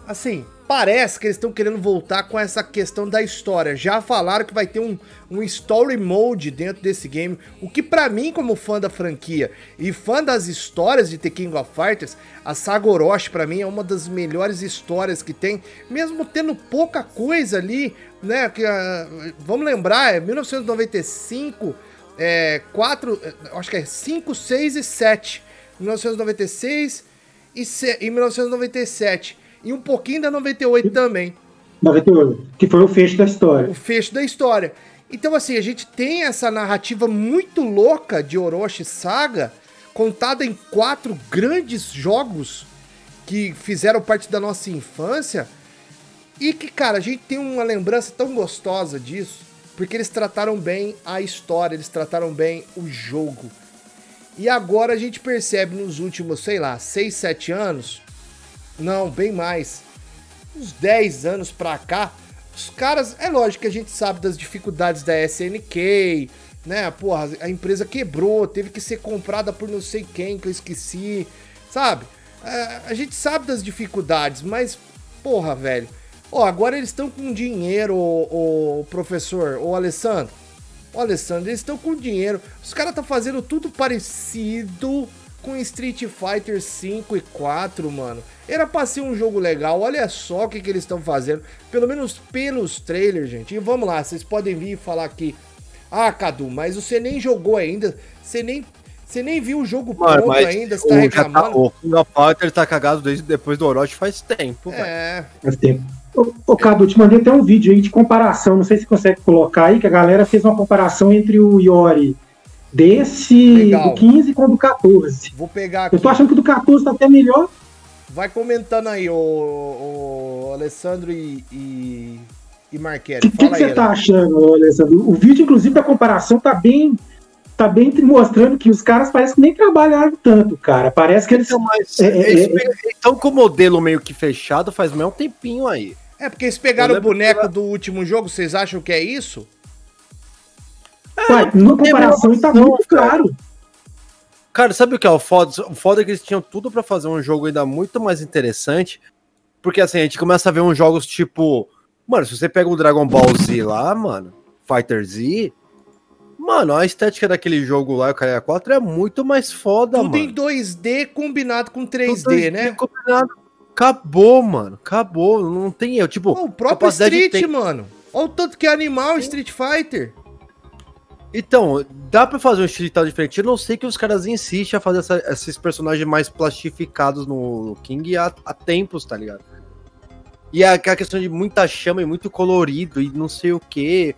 assim, parece que eles estão querendo voltar com essa questão da história. Já falaram que vai ter um, um story mode dentro desse game. O que pra mim, como fã da franquia e fã das histórias de The King of Fighters, a Saga Orochi pra mim é uma das melhores histórias que tem. Mesmo tendo pouca coisa ali, né? Que, ah, vamos lembrar, é 1995, é, 4, acho que é 5, 6 e 7. 1996 e, se, e 1997. E um pouquinho da 98 também. 98, que foi o fecho da história. O fecho da história. Então, assim, a gente tem essa narrativa muito louca de Orochi Saga, contada em quatro grandes jogos que fizeram parte da nossa infância. E que, cara, a gente tem uma lembrança tão gostosa disso, porque eles trataram bem a história, eles trataram bem o jogo. E agora a gente percebe nos últimos, sei lá, 6, 7 anos, não, bem mais, uns 10 anos pra cá, os caras, é lógico que a gente sabe das dificuldades da SNK, né? Porra, a empresa quebrou, teve que ser comprada por não sei quem que eu esqueci, sabe? É, a gente sabe das dificuldades, mas, porra, velho. Ó, agora eles estão com dinheiro, o, professor, o Alessandro. Ô, Alessandro, eles estão com dinheiro. Os caras estão fazendo tudo parecido com Street Fighter 5 e 4, mano. Era pra ser um jogo legal. Olha só o que, que eles estão fazendo. Pelo menos pelos trailers, gente. E vamos lá, vocês podem vir e falar aqui. Ah, Cadu, mas você nem jogou ainda. Você nem, você nem viu o jogo Mano, pronto mas ainda. Você o, tá já reclamando. o King of Fighters tá cagado desde depois do Orochi faz tempo. É, Faz tempo. Ô, ô, Cadu, te mandei até um vídeo aí de comparação, não sei se você consegue colocar aí, que a galera fez uma comparação entre o Yori desse Legal. do 15 com o do 14. Vou pegar aqui. Eu tô achando que o do 14 tá até melhor. Vai comentando aí, o, o Alessandro e, e, e O Marquete. que, que, você tá achando, Alessandro? O vídeo, inclusive, da comparação tá bem. Tá bem mostrando que os caras parecem que nem trabalharam tanto, cara. Parece que eles. Então, mas É, é, eles é. estão com o modelo meio que fechado faz meio um tempinho aí. É porque eles pegaram o boneco que do último jogo, vocês acham que é isso? Ué, na comparação tá muito caro. Cara, sabe o que é o foda? O foda é que eles tinham tudo pra fazer um jogo ainda muito mais interessante. Porque assim, a gente começa a ver uns jogos tipo. Mano, se você pega o Dragon Ball Z lá, mano, Fighter Z. Mano, a estética daquele jogo lá, o Cara 4, é muito mais foda, Tudo mano. em 2D combinado com 3D, Tudo né? combinado. Acabou, mano. Acabou. Não tem eu. Tipo, o próprio Street, tem- mano. Olha o tanto que é animal Street Fighter. Então, dá pra fazer um estilo tal diferente. Eu não sei que os caras insistem a fazer essa- esses personagens mais plastificados no King há, há tempos, tá ligado? E a, aquela questão de muita chama e muito colorido e não sei o que.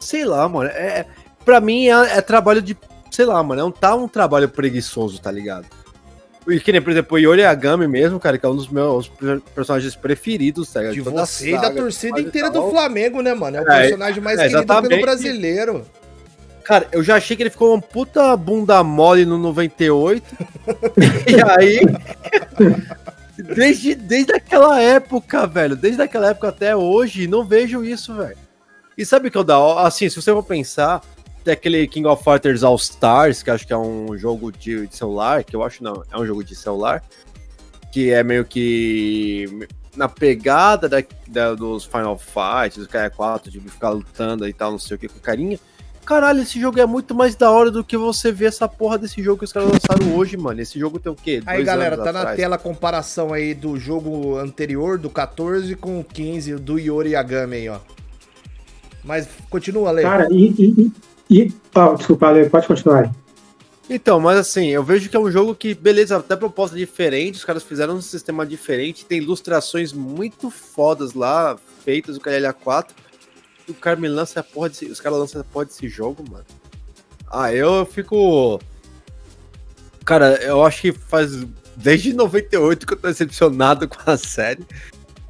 Sei lá, mano. É, pra mim é, é trabalho de. Sei lá, mano. É um, tá um trabalho preguiçoso, tá ligado? E que nem, por exemplo, o Yori Agami mesmo, cara, que é um dos meus per- personagens preferidos, tá ligado? De a você e da saga, torcida inteira do Flamengo, né, mano? É o É, personagem mais é, querido pelo brasileiro. Cara, eu já achei que ele ficou uma puta bunda mole no 98. e aí. Desde, desde aquela época, velho. Desde aquela época até hoje, não vejo isso, velho. E sabe o que eu hora? Assim, se você for pensar, tem aquele King of Fighters All Stars, que acho que é um jogo de, de celular, que eu acho não, é um jogo de celular, que é meio que na pegada da, da- dos Final Fights, do Kaia 4, de ficar lutando e tal, não sei o que, com carinha. Caralho, esse jogo é muito mais da hora do que você ver essa porra desse jogo que os caras lançaram hoje, mano. Esse jogo tem o quê? Aí, Dois galera, anos tá na atrás. tela a comparação aí do jogo anterior, do 14, com o 15, do Yori Yagami aí, ó. Mas continua, Lê. Cara, e. e, e, e ah, desculpa, Ale, pode continuar aí. Então, mas assim, eu vejo que é um jogo que, beleza, até proposta diferente, os caras fizeram um sistema diferente, tem ilustrações muito fodas lá, feitas do KLA 4. O cara me lança a porra desse. Os caras lançam a porra desse jogo, mano. Ah, eu fico. Cara, eu acho que faz. Desde 98 que eu tô decepcionado com a série.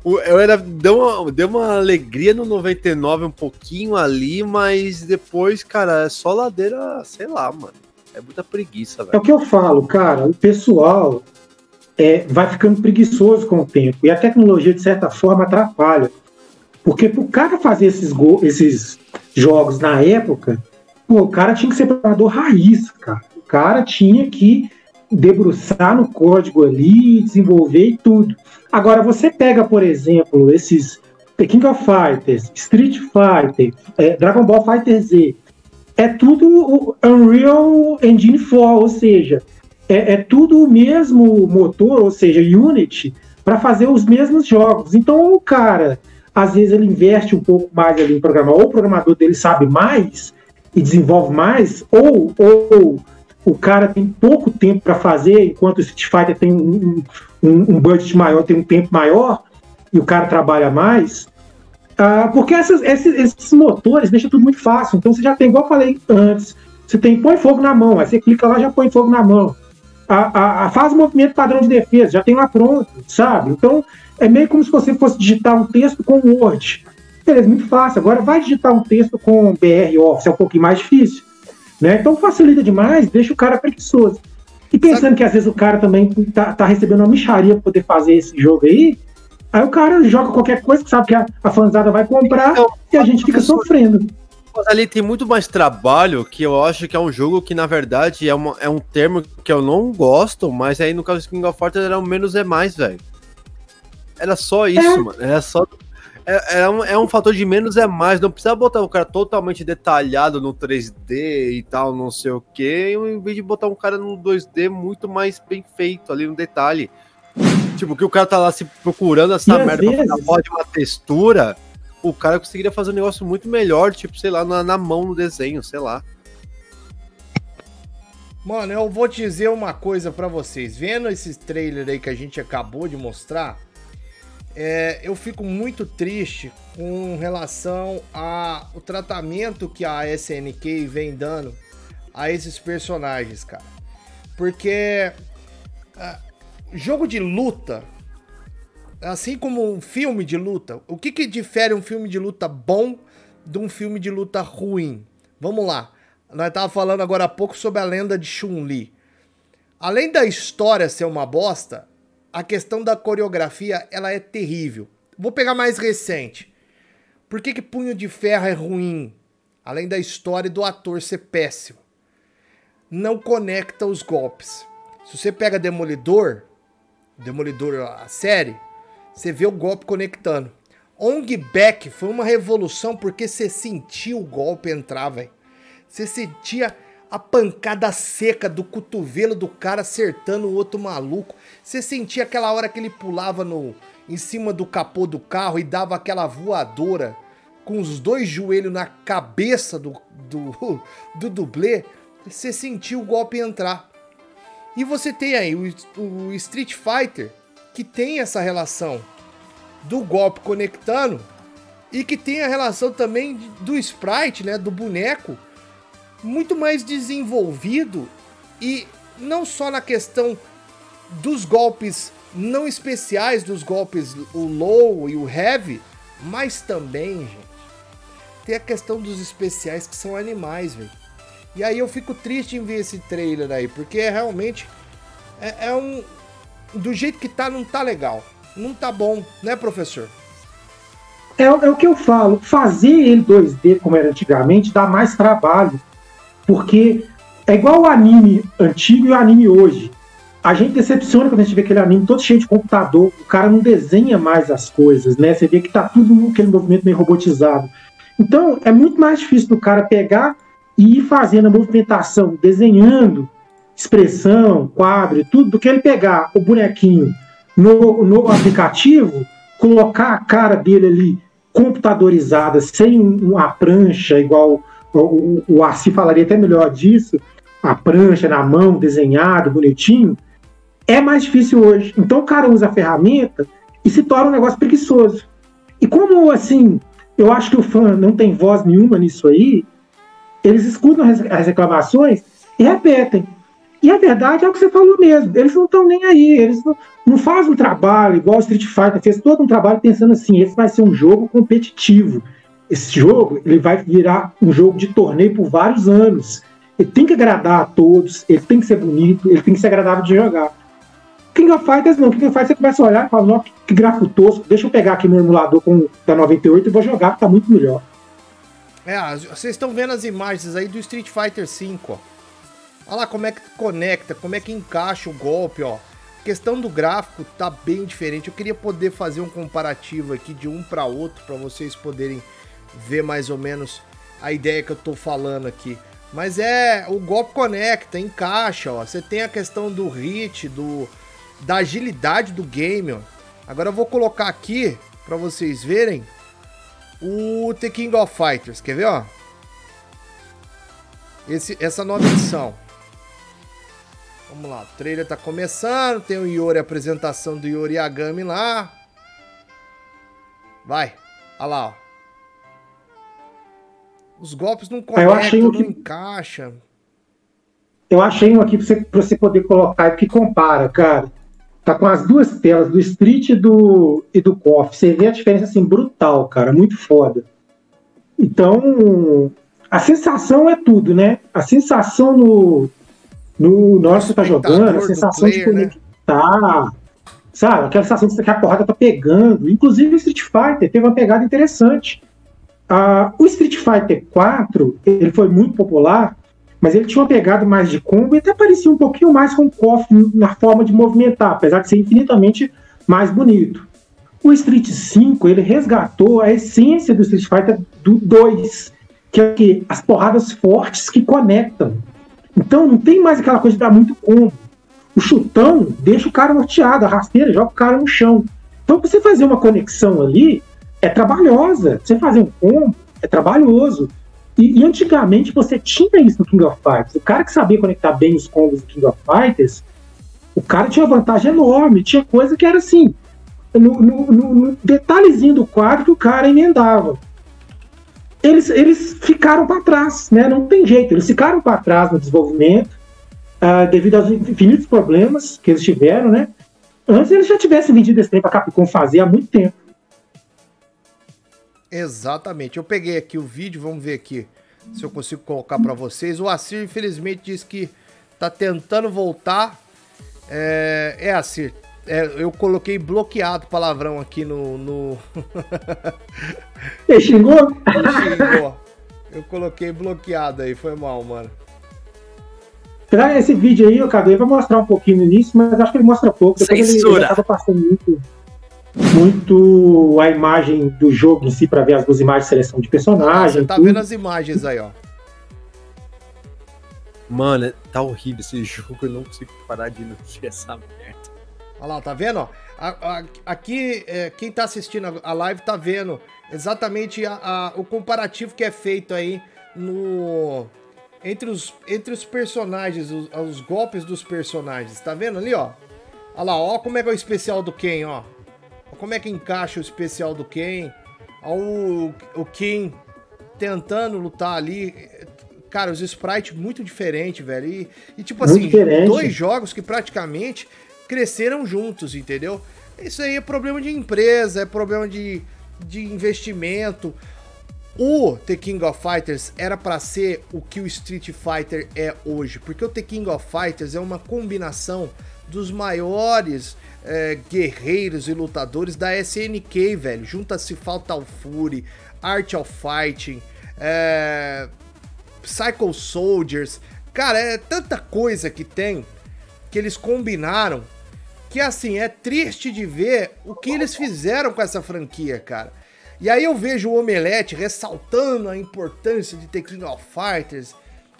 Eu era. Deu uma, deu uma alegria no 99 um pouquinho ali, mas depois, cara, é só ladeira, sei lá, mano. É muita preguiça, É velho. o que eu falo, cara. O pessoal é, vai ficando preguiçoso com o tempo. E a tecnologia, de certa forma, atrapalha. Porque pro cara fazer esses, go- esses jogos na época, pô, o cara tinha que ser programador raiz, cara. O cara tinha que debruçar no código ali, desenvolver e tudo. Agora, você pega, por exemplo, esses The King of Fighters, Street Fighter, é, Dragon Ball Fighter Z, é tudo Unreal Engine 4, ou seja, é, é tudo o mesmo motor, ou seja, Unity, para fazer os mesmos jogos. Então, o cara, às vezes, ele investe um pouco mais ali em programar, ou o programador dele sabe mais e desenvolve mais, ou, ou o cara tem pouco tempo para fazer, enquanto o Street Fighter tem um, um, um budget maior, tem um tempo maior, e o cara trabalha mais. Ah, porque essas- esses, esses motores deixam tudo muito fácil. Então você já tem, igual eu falei antes, você tem põe fogo na mão, aí você clica lá já põe fogo na mão. A, a- a- faz o movimento padrão de defesa, já tem lá pronto, sabe? Então é meio como se você fosse digitar um texto com Word. Beleza, muito fácil. Agora vai digitar um texto com BR Office, é um pouquinho mais difícil. Né? Então facilita demais, deixa o cara preguiçoso. E pensando que às vezes o cara também tá, tá recebendo uma micharia pra poder fazer esse jogo aí, aí o cara joga qualquer coisa que sabe que a, a fanzada vai comprar Então, e a gente fica sofrendo. Mas ali tem muito mais trabalho que eu acho que é um jogo que, na verdade, é, uma- é um termo que eu não gosto, mas aí no caso do King of Fighters era um menos é mais, velho. Era só isso, É. mano. Era só. É, é um, é um fator de menos é mais. Não precisa botar o cara totalmente detalhado no 3D e tal, não sei o quê, em vez de botar um cara no 2D muito mais bem feito ali no detalhe. Tipo, que o cara tá lá se procurando essa E merda pra vezes- porra de uma textura o cara conseguiria fazer um negócio muito melhor, tipo, sei lá, na, na mão no desenho, sei lá. Mano, eu vou te dizer uma coisa pra vocês. Vendo esses trailers aí que a gente acabou de mostrar, é, eu fico muito triste com relação ao tratamento que a SNK vem dando a esses personagens, cara. Porque uh, jogo de luta, assim como um filme de luta, o que, que difere um filme de luta bom de um filme de luta ruim? Vamos lá. Nós tava falando agora há pouco sobre a lenda de Chun-Li. Além da história ser uma bosta, a questão da coreografia ela é terrível. Vou pegar mais recente. Por que, que Punho de Ferro é ruim? Além da história do ator ser péssimo. Não conecta os golpes. Se você pega Demolidor, Demolidor a série, você vê o golpe conectando. Ong Back foi uma revolução porque você sentia o golpe entrar, velho. Você sentia a pancada seca do cotovelo do cara acertando o outro maluco. Você sentia aquela hora que ele pulava no em cima do capô do carro e dava aquela voadora com os dois joelhos na cabeça do, do, do dublê. Você sentiu o golpe entrar. E você tem aí o, o Street Fighter, que tem essa relação do golpe conectando e que tem a relação também do sprite, né, do boneco, muito mais desenvolvido e não só na questão dos golpes não especiais, dos golpes o low e o heavy, mas também, gente, tem a questão dos especiais que são animais, velho. E aí eu fico triste em ver esse trailer aí, porque é realmente é, é um do jeito que tá não tá legal, não tá bom, né, professor? É, é o que eu falo, fazer ele 2D como era antigamente dá mais trabalho porque é igual o anime antigo e o anime hoje. A gente decepciona quando a gente vê aquele anime todo cheio de computador, o cara não desenha mais as coisas, né? Você vê que tá tudo aquele movimento meio robotizado. Então, é muito mais difícil do cara pegar e ir fazendo a movimentação, desenhando expressão, quadro e tudo, do que ele pegar o bonequinho no, no aplicativo, colocar a cara dele ali computadorizada, sem uma prancha igual o, o falaria até melhor disso, a prancha na mão, desenhado, bonitinho, é mais difícil hoje. Então o cara usa a ferramenta e se torna um negócio preguiçoso. E como, assim, eu acho que o fã não tem voz nenhuma nisso aí, eles escutam as reclamações e repetem. E a verdade é o que você falou mesmo, eles não estão nem aí, eles não, não fazem um trabalho igual o Street Fighter fez todo um trabalho pensando assim, esse vai ser um jogo competitivo esse jogo ele vai virar um jogo de torneio por vários anos. Ele tem que agradar a todos, ele tem que ser bonito, ele tem que ser agradável de jogar. King of Fighters não, King of Fighters você começa a olhar e fala, nossa, que gráfico tosco, deixa eu pegar aqui meu emulador com, da 98 e vou jogar, que tá muito melhor. É, vocês estão vendo as imagens aí do Street Fighter V, ó. Olha lá como é que conecta, como é que encaixa o golpe, ó. A questão do gráfico tá bem diferente. Eu queria poder fazer um comparativo aqui de um para outro para vocês poderem ver mais ou menos a ideia que eu tô falando aqui. Mas é, o golpe conecta, encaixa, ó. Você tem a questão do hit, do da agilidade do game, ó. Agora eu vou colocar aqui para vocês verem o The King of Fighters, quer ver, ó? Esse, essa nova edição. Vamos lá, o trailer tá começando, tem o Yori, a apresentação do Yori Yagami lá. Vai, olha lá, ó. Os golpes não conectam, eu achei não que... encaixa. Eu achei um aqui pra você, pra você poder colocar que compara, cara. Tá com as duas telas, do Street e do, e do KOF. Você vê a diferença assim, brutal, cara. Muito foda. Então, a sensação é tudo, né? A sensação no, no você tá jogando, a sensação player, de conectar, né? sabe? Aquela sensação que a porrada tá pegando. Inclusive, o Street Fighter teve uma pegada interessante. Uh, o Street Fighter 4 ele foi muito popular, mas ele tinha uma pegada mais de combo e até parecia um pouquinho mais com o KOF na forma de movimentar, apesar de ser infinitamente mais bonito. O Street 5 ele resgatou a essência do Street Fighter do 2, que é que as porradas fortes que conectam. Então não tem mais aquela coisa de dar muito combo. O chutão deixa o cara norteado, a rasteira joga o cara no chão. Então, pra você fazer uma conexão ali, é trabalhosa. Você fazer um combo é trabalhoso. E, e, antigamente você tinha isso no King of Fighters. O cara que sabia conectar bem os combos do King of Fighters, o cara tinha vantagem enorme. Tinha coisa que era assim, no, no, no, no detalhezinho do quadro que o cara emendava. eles, eles ficaram para trás, né? Não tem jeito, eles ficaram para trás no desenvolvimento uh, devido aos infinitos problemas que eles tiveram, né? Antes eles já tivessem vendido esse trem para Capcom fazer há muito tempo. Exatamente. Eu peguei aqui o vídeo, vamos ver aqui se eu consigo colocar para vocês. O Assir, infelizmente, disse que tá tentando voltar. É, é Assir, é, eu coloquei bloqueado palavrão aqui no. no... Ele xingou? xingou. Eu coloquei bloqueado aí, foi mal, mano. Será esse vídeo aí, o Cadu, vai mostrar um pouquinho no início, mas acho que ele mostra pouco. Depois Censura. ele, ele passando muito, muito a imagem do jogo em si para ver as duas imagens de seleção de personagem. Você tá tudo. vendo as imagens aí, ó. Mano, tá horrível esse jogo, eu não consigo parar de ver essa merda. Olha lá, tá vendo? Aqui, é, quem tá assistindo a live tá vendo exatamente a, a, o comparativo que é feito aí no entre os, entre os personagens, os, os, golpes dos personagens. Tá vendo ali, ó? Olha lá, ó como é que é o especial do Ken, ó. Como é que encaixa o especial do Ken. Ó, o, Ken tentando lutar ali. Cara, os sprites muito diferentes, velho. E, e tipo muito assim, diferente. dois jogos que praticamente cresceram juntos, entendeu? Isso aí é problema de empresa, é problema de, de investimento. O The King of Fighters era para ser o que o Street Fighter é hoje, porque o The King of Fighters é uma combinação dos maiores é, guerreiros e lutadores da SNK, velho. Junta-se Fatal Fury, Art of Fighting, é, Psycho Soldiers. Cara, é tanta coisa que tem que eles combinaram que assim, é triste de ver o que eles fizeram com essa franquia, cara. E aí eu vejo o Omelete ressaltando a importância de The King of Fighters,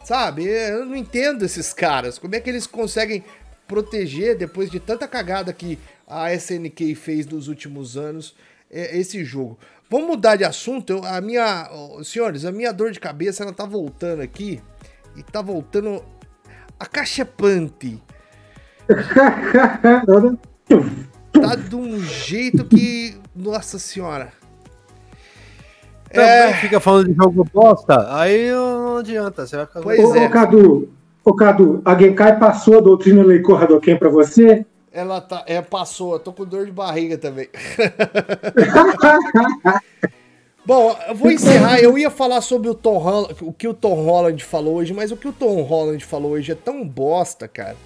sabe? Eu não entendo esses caras. Como é que eles conseguem proteger, depois de tanta cagada que a SNK fez nos últimos anos, é, esse jogo? Vamos mudar de assunto. Eu, a minha, senhores, a minha dor de cabeça ela tá voltando aqui e tá voltando a caixa Pante tá de um jeito que. Nossa senhora. Também é... fica falando de jogo bosta, aí não adianta. Você vai ficar pois ô, é. ô, Cadu, ô, Cadu, a Genkai passou a doutrina Leico Hadouken pra você? Ela tá. É, passou, eu tô com dor de barriga também. Bom, eu vou encerrar. Eu ia falar sobre o Tom Holland, o que o Tom Holland falou hoje, mas o que o Tom Holland falou hoje é tão bosta, cara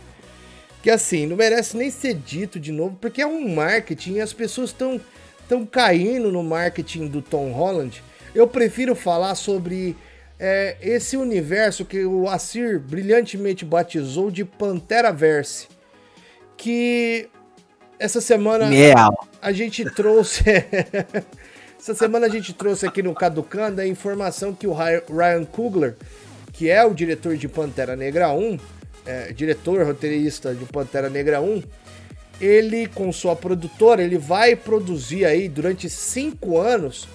que assim, não merece nem ser dito de novo, porque é um marketing e as pessoas estão estão caindo no marketing do Tom Holland. Eu prefiro falar sobre é, esse universo que o Assir brilhantemente batizou de Pantera Verse, que essa semana Meal. a gente trouxe essa semana a gente trouxe aqui no Caducanda a informação que o Ryan Coogler, que é o diretor de Pantera Negra 1, é, diretor, roteirista de Pantera Negra 1, ele com sua produtora, ele vai produzir aí durante cinco anos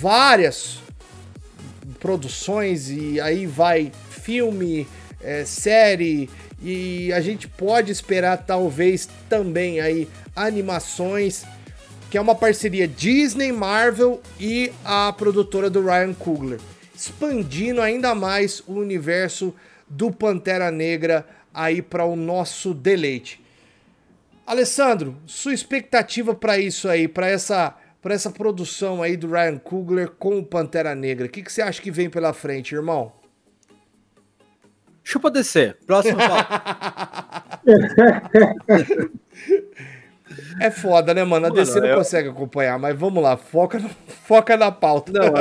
várias produções e aí vai filme, é, série e a gente pode esperar talvez também aí animações que é uma parceria Disney, Marvel e a produtora do Ryan Coogler, expandindo ainda mais o universo do Pantera Negra aí para o nosso deleite. Alessandro, sua expectativa para isso aí, para essa para essa produção aí do Ryan Coogler com o Pantera Negra. O que, que você acha que vem pela frente, irmão? Chupa descer. Próximo É foda, né, mano? A DC não eu... consegue acompanhar, mas vamos lá, foca, no, foca na pauta. Não,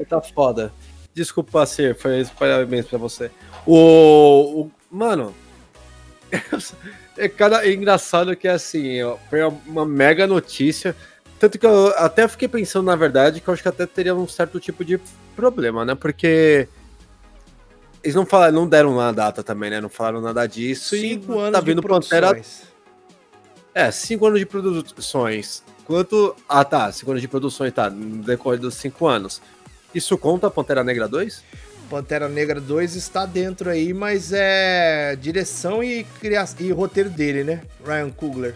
é... tá foda. Desculpa, ser, foi parabéns pra você. O, o mano, é cada é engraçado que é assim, ó, foi uma mega notícia. Tanto que eu até fiquei pensando, na verdade, que eu acho que até teria um certo tipo de problema, né? Porque eles não falaram, não deram uma data também, né? Não falaram nada disso. Cinco e anos tá vindo de Pantera. É, cinco anos de produções. Quanto. Ah, tá. Cinco anos de produções, tá. No decorrer dos cinco anos. Isso conta Pantera Negra 2? Pantera Negra 2 está dentro aí, mas é direção e, criação, e roteiro dele, né? Ryan Coogler.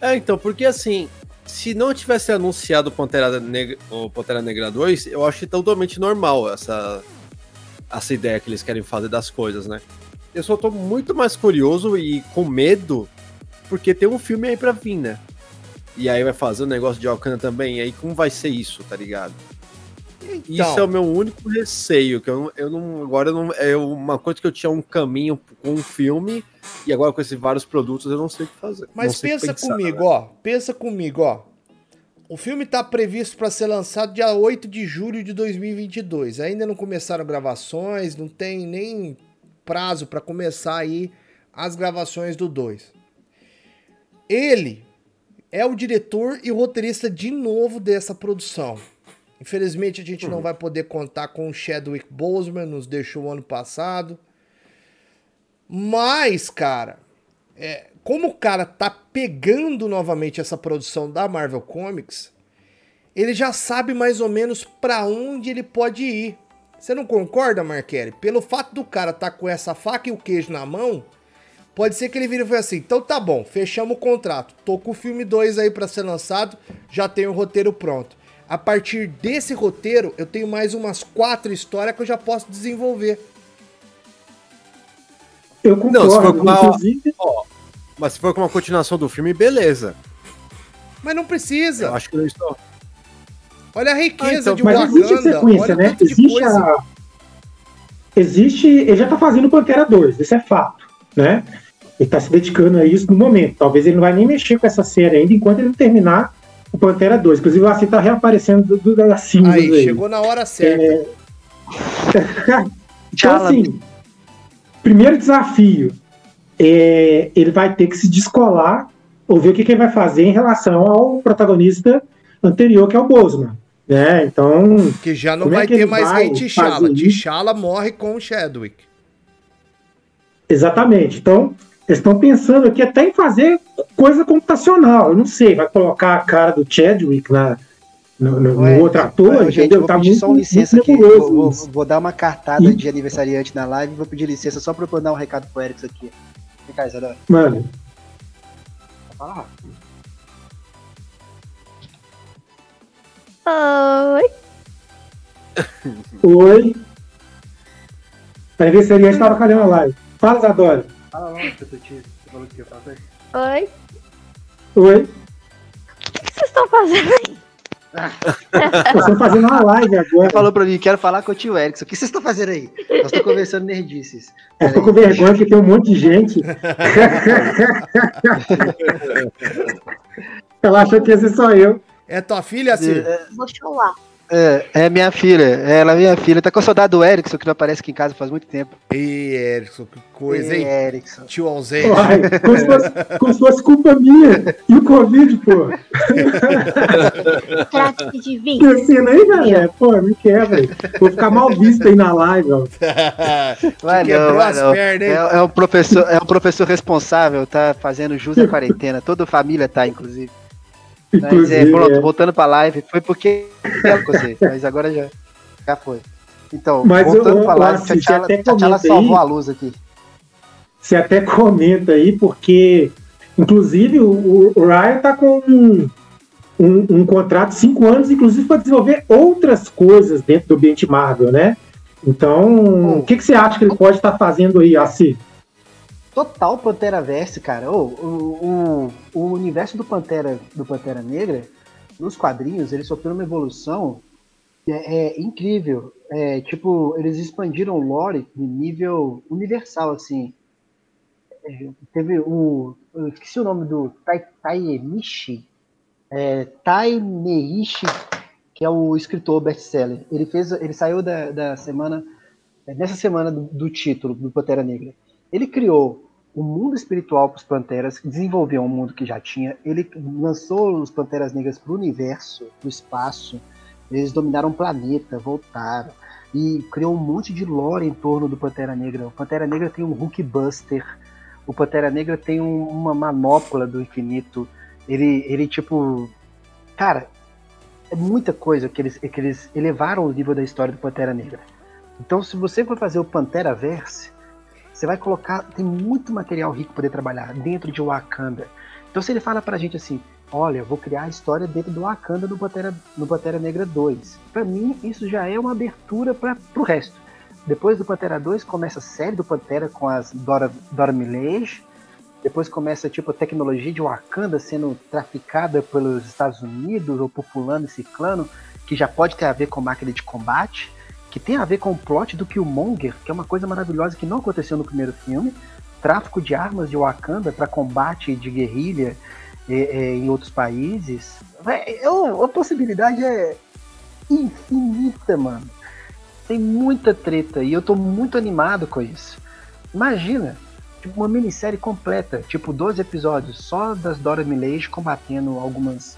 É, então, porque assim, se não tivesse anunciado Pantera Negra, o Pantera Negra 2, eu acho totalmente normal essa, essa ideia que eles querem fazer das coisas, né? Eu só tô muito mais curioso e com medo, porque tem um filme aí pra vir, né? E aí vai fazer o um negócio de Wakanda também, e aí como vai ser isso, tá ligado? Então, isso é o meu único receio, que eu, eu não. Agora não, é uma coisa que eu tinha um caminho com um filme, e agora com esses vários produtos eu não sei o que fazer. Mas pensa pensar, comigo, né? ó. Pensa comigo, ó. O filme está previsto para ser lançado dia 8 de julho de 2022. Ainda não começaram gravações, não tem nem prazo para começar aí as gravações do 2. Ele é o diretor e roteirista de novo dessa produção. Infelizmente a gente uhum. não vai poder contar com o Chadwick Boseman, nos deixou ano passado. Mas, cara, é, como o cara tá pegando novamente essa produção da Marvel Comics, ele já sabe mais ou menos para onde ele pode ir. Você não concorda, Marquelli? Pelo fato do cara tá com essa faca e o queijo na mão, pode ser que ele vire e fale assim: então tá bom, fechamos o contrato. Tô com o filme 2 aí para ser lançado, já tenho o roteiro pronto a partir desse roteiro, eu tenho mais umas quatro histórias que eu já posso desenvolver. Eu concordo, não, se for uma, inclusive... ó, mas se for com uma continuação do filme, beleza. Mas não precisa. Eu acho que eu estou... Olha a riqueza ah, então, de mas Wakanda. Existe sequência, né? Existe a... Existe... Ele já tá fazendo Pantera 2, isso é fato, né? Ele tá se dedicando a isso no momento. Talvez ele não vai nem mexer com essa série ainda enquanto ele não terminar o Pantera 2. Inclusive, o Laci tá reaparecendo do, da cinza aí. aí. Chegou na hora certa. É... então, assim, primeiro desafio, é, ele vai ter que se descolar ou ver o que, que ele vai fazer em relação ao protagonista anterior, que é o Bosman. Né? Então. Que já não é vai é ter mais rei T'Challa. T'Challa morre com o Chadwick. Exatamente. Então, eles estão pensando aqui até em fazer coisa computacional. Eu não sei, vai colocar a cara do Chadwick na, no, no, Ué, no outro ator, gente, entendeu? Vou tá muito, só licença aqui. Vou, vou, vou, dar uma cartada e... de aniversariante na live e vou pedir licença só para eu mandar um recado pro Eric aqui. Vem cá, Isadora. Mano. Fala Oi. Oi. Aniversariante tava cadê a live? Fala, Isadora. Fala lá, Você falou que ia fazer? Oi. Oi. O que vocês estão fazendo aí? Estão fazendo uma live agora. Ele falou pra mim, quero falar com o tio Erickson. O que vocês estão fazendo aí? Nós estamos conversando nerdices. Eu tô com vergonha que tem um monte de gente. Ela achou que ia ser só eu. É tua filha, Ciro? Vou chorar. É, é minha filha. Ela é minha filha. Tá com saudade do Erickson, que não aparece aqui em casa faz muito tempo. E Erickson, que coisa, hein? Erickson. Tio ausente. como, se fosse, como se fosse culpa minha. E o Covid, pô. Trate de vinho. Descendo aí, galera. Pô, me quebra. Vou ficar mal visto aí na live, ó. Vai não, vai não. Pernas, é, é, um professor, é um professor responsável, tá fazendo jus à quarentena. Toda a família tá, inclusive. Mas é, pronto, é. voltando pra live, foi porque você, mas agora já, já foi. Então, mas voltando eu, pra live, a Tchatchala salvou a luz aqui. Você até comenta aí, porque, inclusive, o, o Ryan tá com um, um, um contrato de cinco anos, inclusive, para desenvolver outras coisas dentro do ambiente Marvel, né? Então, o que, que você acha que ele pode estar tá fazendo aí, assim? Total Pantera Verse, cara. O, o, o universo do Pantera, do Pantera Negra, nos quadrinhos, ele sofreu uma evolução é, é incrível. É, tipo, eles expandiram o lore de nível universal, assim. É, teve o. Eu esqueci o nome do Tai, Taimishi. É, Tai Meishi, que é o escritor best-seller. Ele fez. Ele saiu da, da semana. Nessa semana do, do título do Pantera Negra. Ele criou o mundo espiritual para os Panteras, desenvolveu um mundo que já tinha. Ele lançou os Panteras Negras para o universo, para o espaço. Eles dominaram o planeta, voltaram. E criou um monte de lore em torno do Pantera Negra. O Pantera Negra tem um Hulk Buster. O Pantera Negra tem um, uma manopla do infinito. Ele, ele, tipo. Cara, é muita coisa que eles, que eles elevaram o nível da história do Pantera Negra. Então, se você for fazer o Pantera Verse, você vai colocar, tem muito material rico para poder trabalhar dentro de Wakanda. Então se ele fala pra gente assim, olha, vou criar a história dentro do Wakanda no Pantera, no Pantera Negra 2. Para mim, isso já é uma abertura para o resto. Depois do Pantera 2, começa a série do Pantera com as Dora, Dora Milaje. Depois começa tipo a tecnologia de Wakanda sendo traficada pelos Estados Unidos ou por fulano e ciclano, que já pode ter a ver com máquina de combate, que tem a ver com o plot do Killmonger, que é uma coisa maravilhosa que não aconteceu no primeiro filme. Tráfico de armas de Wakanda para combate de guerrilha é, em outros países. É, a possibilidade é infinita, mano. Tem muita treta e eu tô muito animado com isso. Imagina, tipo, uma minissérie completa, tipo 12 episódios, só das Dora Milaje combatendo algumas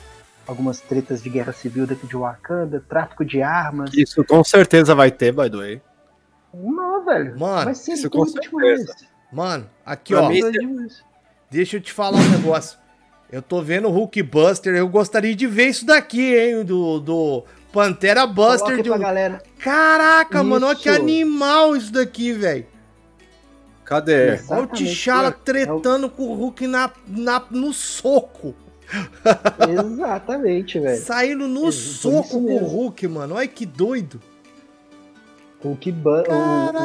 algumas tretas de guerra civil dentro de Wakanda, tráfico de armas. Isso com certeza vai ter, by the way. Não, velho. Mano, vai ser isso com certeza. Mano, aqui pra ó. Deixa eu te falar um negócio. Eu tô vendo o Hulk Buster, eu gostaria de ver isso daqui, hein, do, do Pantera Buster. De... galera. Caraca, isso. mano, olha que animal isso daqui, velho. Cadê? Olha o T'Challa tretando é o... com o Hulk na, na, no soco. Exatamente, velho. Saindo no é, soco com o Hulk, mano. Olha que doido. Hulk Buster.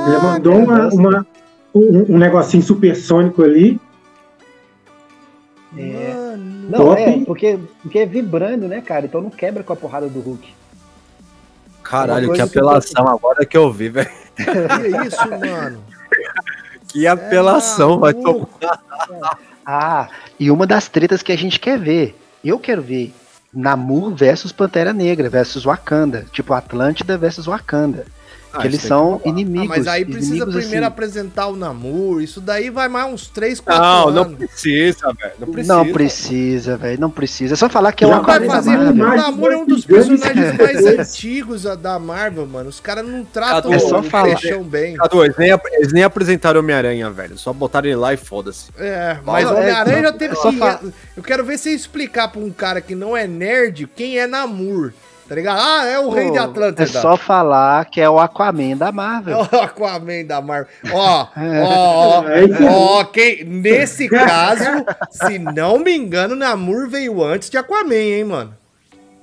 Ele mandou uma, uma, um, um negocinho supersônico ali. É. Mano. Não, é, porque, porque é vibrando, né, cara? Então não quebra com a porrada do Hulk. Caralho, que apelação agora que eu vi, velho. Que é isso, mano? Que apelação, é vai tomar. Ah, e uma das tretas que a gente quer ver, eu quero ver, Namor versus Pantera Negra versus Wakanda, tipo Atlântida versus Wakanda. Ah, eles são que inimigos. Ah, mas aí precisa primeiro assim. apresentar o Namor. Isso daí vai mais uns 3, 4 não, anos. Não, não precisa, velho. Não precisa. Não precisa, velho. Não precisa. É só falar que é uma vai fazer O Namor é um dos personagens mais antigos da Marvel, mano. Os caras não tratam Cadu, é só o falar. bem. Cadu, eles nem, eles nem apresentaram Homem-Aranha, velho. Só botaram ele lá e foda-se. É, mas o Homem-Aranha é, já teve é que... Eu quero ver você explicar pra um cara que não é nerd quem é Namor. Tá ligado? Ah, é o Pô, rei de Atlântida. É só falar que é o Aquaman da Marvel. É o Aquaman da Marvel. Ó, ó, ó, ó, quem, nesse caso, se não me engano, Namur veio antes de Aquaman, hein, mano?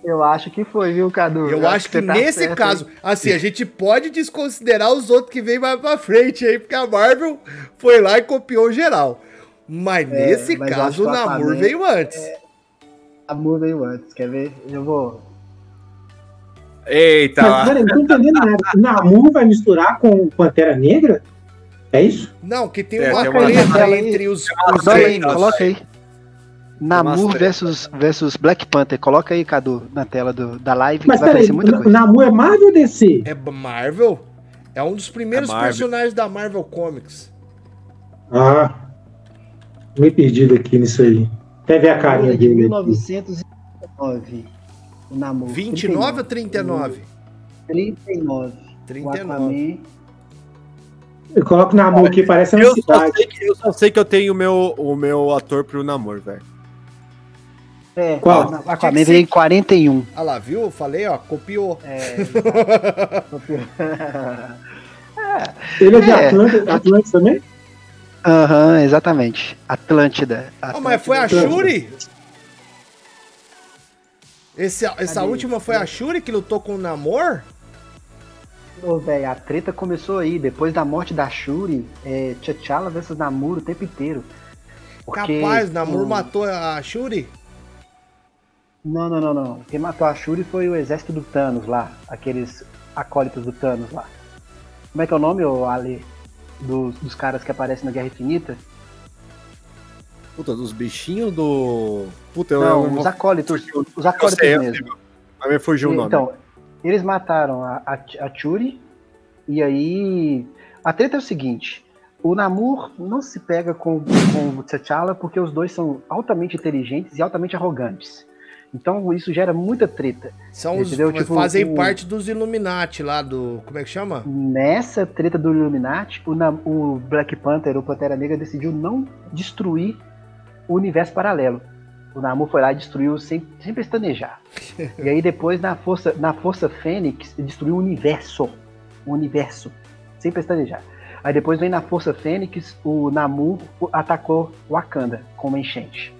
Eu acho que foi, viu, Cadu? Eu, Eu acho, que, que tá nesse certo, caso, hein? assim, a gente pode desconsiderar os outros que vêm mais pra frente aí, porque a Marvel foi lá e copiou geral. Mas é, nesse mas caso, o Namur veio antes. É... Namur veio antes, quer ver? Eu vou Eita! Mas, peraí, não tô entendendo nada. Namor vai misturar com Pantera Negra? É isso? Não, que tem é, uma treta entre os, os reinos. Coloca aí. Namor versus, versus Black Panther. Coloca aí, Cadu, na tela do, da live Mas, que vai aparecer muita coisa. Namor é Marvel ou DC? É Marvel? É um dos primeiros é personagens da Marvel Comics. Ah, meio perdido aqui nisso aí. Até ver a carinha dele. 1909. O Namor. 29 ou 39? 39. 39. Eu coloco o Namor aqui, parece uma eu cidade. Só sei que, eu só sei que eu tenho o meu, o meu ator pro Namor, velho. É, Qual? Aquaman veio em 41. Ah lá, viu? Eu falei, ó, copiou. É. copiou. Ele é de é. Atlântida, Atlântida também? Aham, uhum, exatamente. Atlântida. Atlântida. Oh, mas foi a Shuri? Esse, essa última foi a Shuri que lutou com o Namor? Ô, velho, a treta começou aí. Depois da morte da Shuri, é T'Challa versus Namor o tempo inteiro. Porque, Capaz, Namor matou a Shuri? Não, não, não, não. Quem matou a Shuri foi o exército do Thanos lá. Aqueles acólitos do Thanos lá. Como é que é o nome, ô, Ali? Dos, dos caras que aparecem na Guerra Infinita? Puta, dos bichinhos do. Puta, eu Não, os acólitos. Os acólitos sei, mesmo. Mas me fugiu o nome. Então, eles mataram a, a, a Churi. E aí. A treta é o seguinte: o Namor não se pega com, com o T'Challa porque os dois são altamente inteligentes e altamente arrogantes. Então isso gera muita treta. São os tipo, fazem o, parte dos Illuminati lá do. Como é que chama? Nessa treta do Illuminati, o, o Black Panther, o Pantera Negra, decidiu não destruir o universo paralelo. O Namor foi lá e destruiu sem, sem pestanejar. e aí depois na Força, na Força Fênix destruiu o universo. O universo. Sem pestanejar. Aí depois vem na Força Fênix, o Namor atacou Wakanda com uma enchente.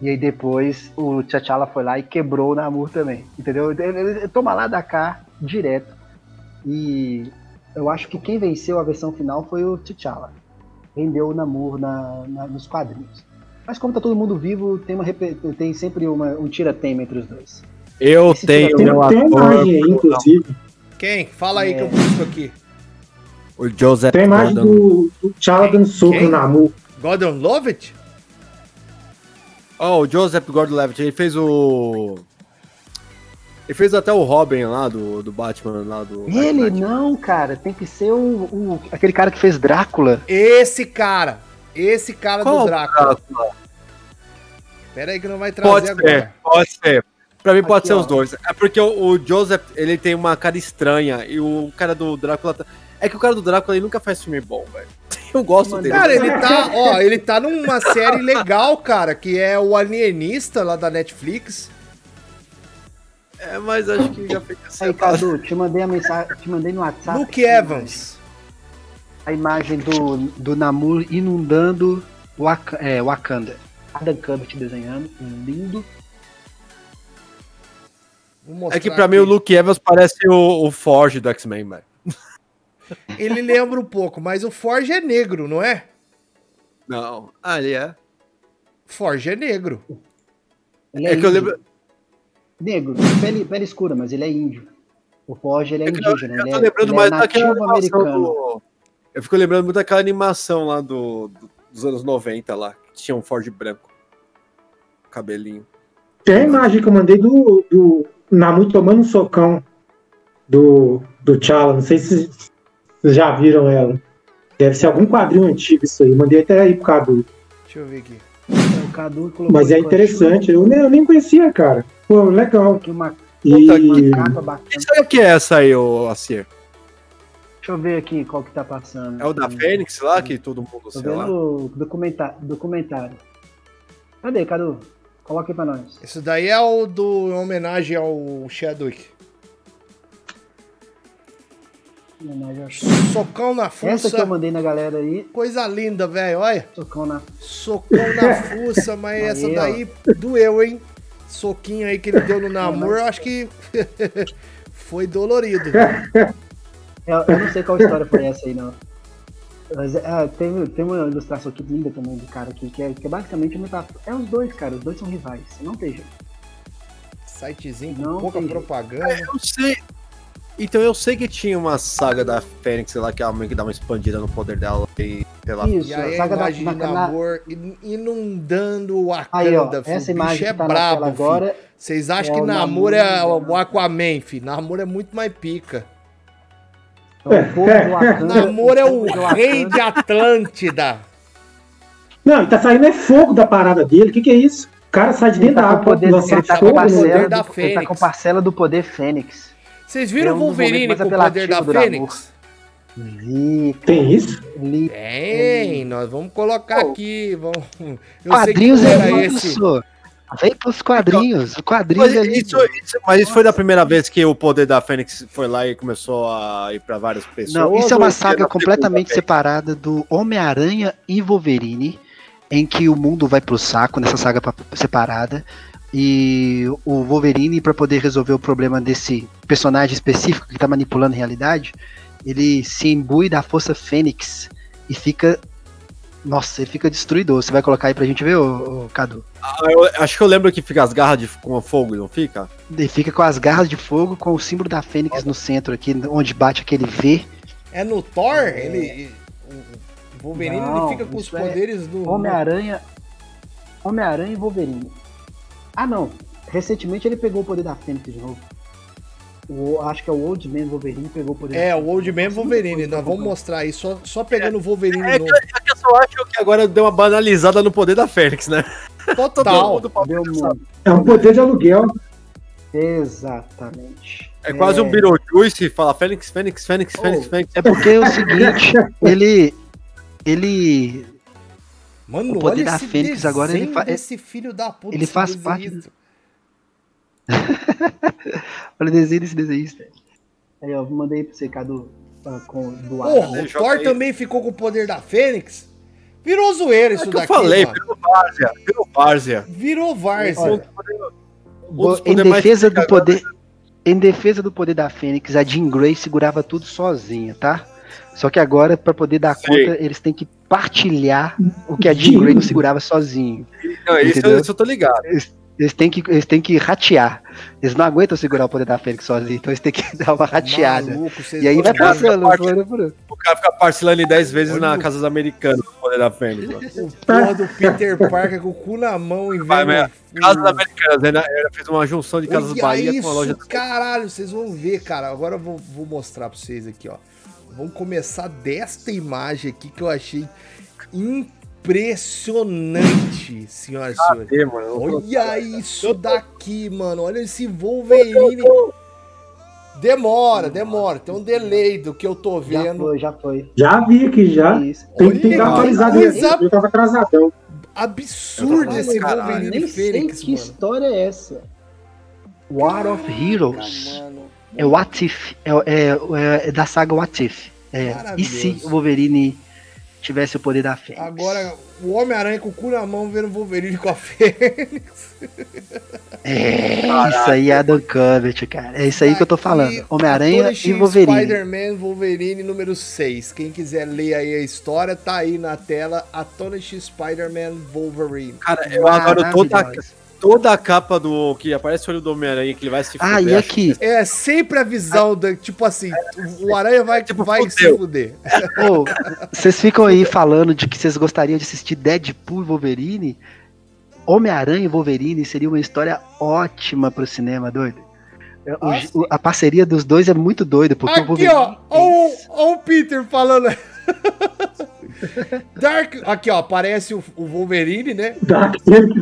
E aí depois o T'Challa foi lá e quebrou o Namor também, entendeu? Ele, toma lá da cá direto. E eu acho que quem venceu a versão final foi o T'Challa. Rendeu o Namor na, na, nos quadrinhos. Mas como tá todo mundo vivo, tem, uma, tem sempre uma, um tira-tema entre os dois. Eu Esse tenho meu ator. Tem imagem aí, inclusive. Quem? Fala aí é. que eu busco aqui. O Joseph Tem imagem do, do soco no Namor. Gordon Lovett? Oh, o Joseph Gordon-Levitt, ele fez o... Ele fez até o Robin lá do, do Batman lá do. Ele não, cara, tem que ser o, o, aquele cara que fez Drácula. Esse cara. Esse cara Qual do Drácula. Drácula? Pera aí que não vai trazer pode agora. Ser, pode ser. Pra mim pode Aqui, ser ó. os dois. É porque o, o, Joseph, ele tem uma cara estranha e o cara do Drácula. Tá... É que o cara do Drácula ele nunca faz filme bom, velho. Eu gosto dele. Cara, ele tá, ó, ele tá numa série legal, cara, que é o Alienista lá da Netflix. É, mas acho que já fica Aí, Cadu, te mandei a mensagem, te mandei no WhatsApp. Luke Evans. A imagem do, do Namor inundando Wak é, Wakanda. Adam Kubert desenhando, lindo. É que pra aqui. mim o Luke Evans parece o, o Forge do X-Men, velho. Ele lembra um pouco, mas o Forge é negro, não é? Não. Ah, ele é. Forge é negro. Ele é, é que eu lembro. Negro, pele, pele escura, mas ele é índio. O Forge ele é, é indígena. Eu, eu tô é, lembrando mais é daquela animação do... Eu fico lembrando muito daquela animação lá do, do, dos anos 90 lá, que tinha um Forge branco. Cabelinho. Tem a imagem que eu mandei do, do Namu tomando um socão do, do T'Challa. Não sei se vocês já viram ela. Deve ser algum quadrinho antigo isso aí. Mandei até aí pro Cadu. Deixa eu ver aqui. É, o Cadu Mas é interessante. Eu nem, eu nem conhecia, cara. Pô, legal. Que uma, e... capa bacana. Isso aí o que é essa aí, ô Acier? Deixa eu ver aqui qual que tá passando. É o da Fênix lá, que todo mundo, Tô sei vendo lá. Documentário, documentário. Cadê, Cadu? Coloca aí pra nós. Isso daí é o do em homenagem ao Chadwick. Socão na fuça. Essa que eu mandei na galera aí. Coisa linda, velho. Olha. Socão na. Socão na fuça, mas aí, essa daí ó. doeu, hein? Soquinho aí que ele deu no namoro, eu acho que foi dolorido. Eu, eu, não sei qual história foi essa aí, não. Mas é, tem, tem uma ilustração aqui linda também do cara aqui, que é, que é basicamente uma metáfora. É os dois, cara, os dois são rivais. Não tem jeito. Sitezinho com não pouca propaganda. É, eu sei. Então eu sei que tinha uma saga da Fênix lá que a mãe que dá uma expandida no poder dela e sei lá. Isso, e aí a saga da, de namor inundando o Wakanda, aí, ó, essa imagem é tá brabo, agora. Vocês acham é que namor é o Aquaman, fi? Namor é muito mais pica. É namor é o rei de Atlântida. Não, ele tá saindo é fogo da parada dele. O que, que é isso? O cara sai de dentro tá da água. Poder, ele, tá com parcela do, ele tá com parcela do poder Fênix. Vocês viram o Wolverine com o poder da Fênix? Vi, Tem isso? Tem, nós vamos colocar oh. aqui. Vamos... Eu quadrinhos sei que era é esse. Vem pros quadrinhos. O quadrinho mas, é isso, isso, mas isso foi da primeira vez que o poder da Fênix foi lá e começou a ir para várias pessoas. Não, isso é uma saga completamente separada do Homem-Aranha e Wolverine, em que o mundo vai pro saco nessa saga separada. E o Wolverine, para poder resolver o problema desse personagem específico que tá manipulando a realidade, ele se imbui da força Fênix e fica. Nossa, ele fica destruidor. Você vai colocar aí pra gente ver, ô, ô Cadu? Ah, eu, acho que eu lembro que fica as garras de, com fogo, não fica? Ele fica com as garras de fogo, com o símbolo da Fênix Nossa. no centro aqui, onde bate aquele V. É no Thor? É. Ele. O Wolverine não, ele fica com os é poderes é do. Homem-Aranha. Homem-Aranha e Wolverine. Ah, não. Recentemente ele pegou o poder da Fênix de novo. O, acho que é o Old Man Wolverine pegou o poder. É, o Old Man Wolverine. Nós vamos mostrar aí, só, só pegando o Wolverine é, novo. É que eu só acho que agora deu uma banalizada no poder da Fênix, né? Total. é um poder de aluguel. Exatamente. É, é quase um Beetlejuice, fala Fênix, Fênix, Fênix, oh. Fênix, Fênix. É porque é o seguinte, ele... Ele Mano, o poder da Fênix agora ele faz. Esse filho da puta. Ele faz parte. Do... olha o desenho desse desenhista. Aí, ó, mandei pra você, Cadu. Com, do ar, Porra, né? o Thor também ficou com o poder da Fênix? Virou zoeira isso é daqui. Eu falei, mano. virou várzea. Virou várzea. Virou várzea. em defesa do poder. Em defesa do poder da Fênix, a Jean Grey segurava tudo sozinha, tá? Só que agora, para poder dar Sim. conta, eles têm que partilhar o que a Jean Grey não segurava sozinho. Não, isso, eu, isso eu tô ligado. Eles, eles, têm que, eles têm que ratear. Eles não aguentam segurar o poder da Fênix sozinho, então eles têm que dar uma rateada. Maluco, e aí vai passando. O cara fica parcelando em 10 vezes Olha na casa dos americanos o poder da Fênix. O porra do Peter Parker com o cu na mão e vendo. Casas Americanas, né? Ela fez uma junção de Casas Olha Bahia isso, com a loja. Caralho, vocês vão ver, cara. Agora eu vou, vou mostrar pra vocês aqui, ó. Vamos começar desta imagem aqui que eu achei impressionante, senhoras e senhores. Olha isso daqui, mano. Olha esse Wolverine. Demora, demora. Tem um delay do que eu tô vendo. Já foi, já foi. Já vi aqui, já. Isso. Tem, Olha, tem que atualizar coisa... Eu tava atrasadão. Absurdo esse Wolverine Nem Fênix, que mano. história é essa? War of Heroes. É o What If. É, é, é da saga What If. É, e se o Wolverine tivesse o poder da Fênix? Agora, o Homem-Aranha com o cu na mão vendo o Wolverine com a Fênix. É, isso aí é Adam Covert, cara. É isso aí que eu tô falando. Homem-Aranha e Wolverine. Spider-Man Wolverine número 6. Quem quiser ler aí a história, tá aí na tela. Atonish Spider-Man Wolverine. Cara, eu adoro toda, toda a capa do que aparece o olho do Homem-Aranha que ele vai se fuder. Ah, e aqui? É sempre a visão da, tipo assim, o Aranha vai, tipo, vai se fuder. Oh, vocês ficam aí falando de que vocês gostariam de assistir Deadpool e Wolverine? Homem-Aranha e Wolverine seria uma história ótima pro cinema, doido. O, a parceria dos dois é muito doida, porque Aqui, o Wolverine... ó, ó o Peter falando... Dark. Aqui, ó, aparece o, o Wolverine, né? Dark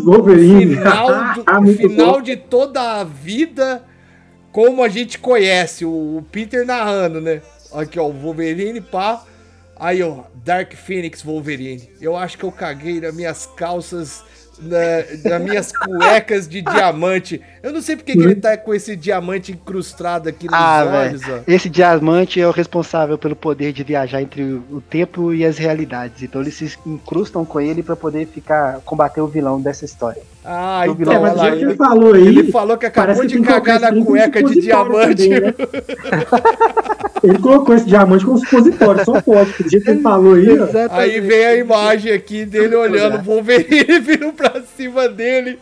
Wolverine. Final, do, ah, final de toda a vida, como a gente conhece, o, o, Peter narrando, né? Aqui, ó, o Wolverine, pá. Aí, ó, Dark Phoenix Wolverine. Eu acho que eu caguei nas minhas calças na, nas minhas cuecas de diamante. Eu não sei porque que ele tá com esse diamante incrustado aqui nos ah, olhos. Ó. Esse diamante é o responsável pelo poder de viajar entre o tempo e as realidades. Então eles se incrustam com ele para poder ficar combater o vilão dessa história. Ah, então, vilão, mas lá, ele, ele, falou aí, ele falou que acabou de cagar na cueca de diamante. Também, né? ele colocou esse diamante como supositório, só pode. Do jeito que ele falou aí. Aí vem a imagem aqui dele olhando o Wolverine vindo pra cima dele.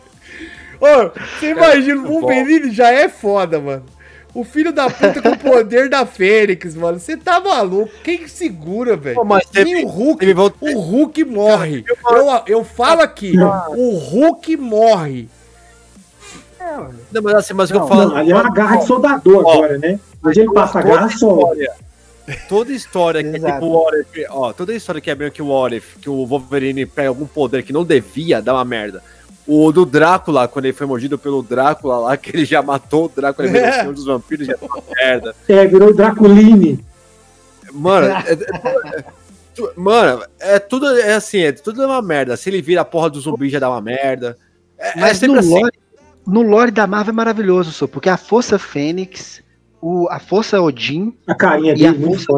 Ô, você imagina, o Wolverine já é foda, mano. O filho da puta com o poder da Fênix, mano. Você tá maluco? Quem segura, velho? Nem o Hulk. O Hulk morre. Eu, eu falo aqui, o Hulk morre. É, não, mas assim, mas não, eu falo. Não, ali é uma garra de soldador ó, agora, né? Hoje ele passa a garra só. Toda história que é tipo o ó, toda história que é bem que o What If, que o Wolverine pega algum poder que não devia, dá uma merda. O do Drácula, quando ele foi mordido pelo Drácula lá, que ele já matou o Drácula, ele é. dos vampiros, já tá merda. É, virou Draculine. Mano, é, é, é, mano, é tudo é assim, é tudo é uma merda. Se ele vira a porra do zumbi, já dá uma merda. É, Mas é no, assim. lore, no lore da Marvel é maravilhoso, só porque a Força Fênix, o, a Força Odin a carinha e, a força,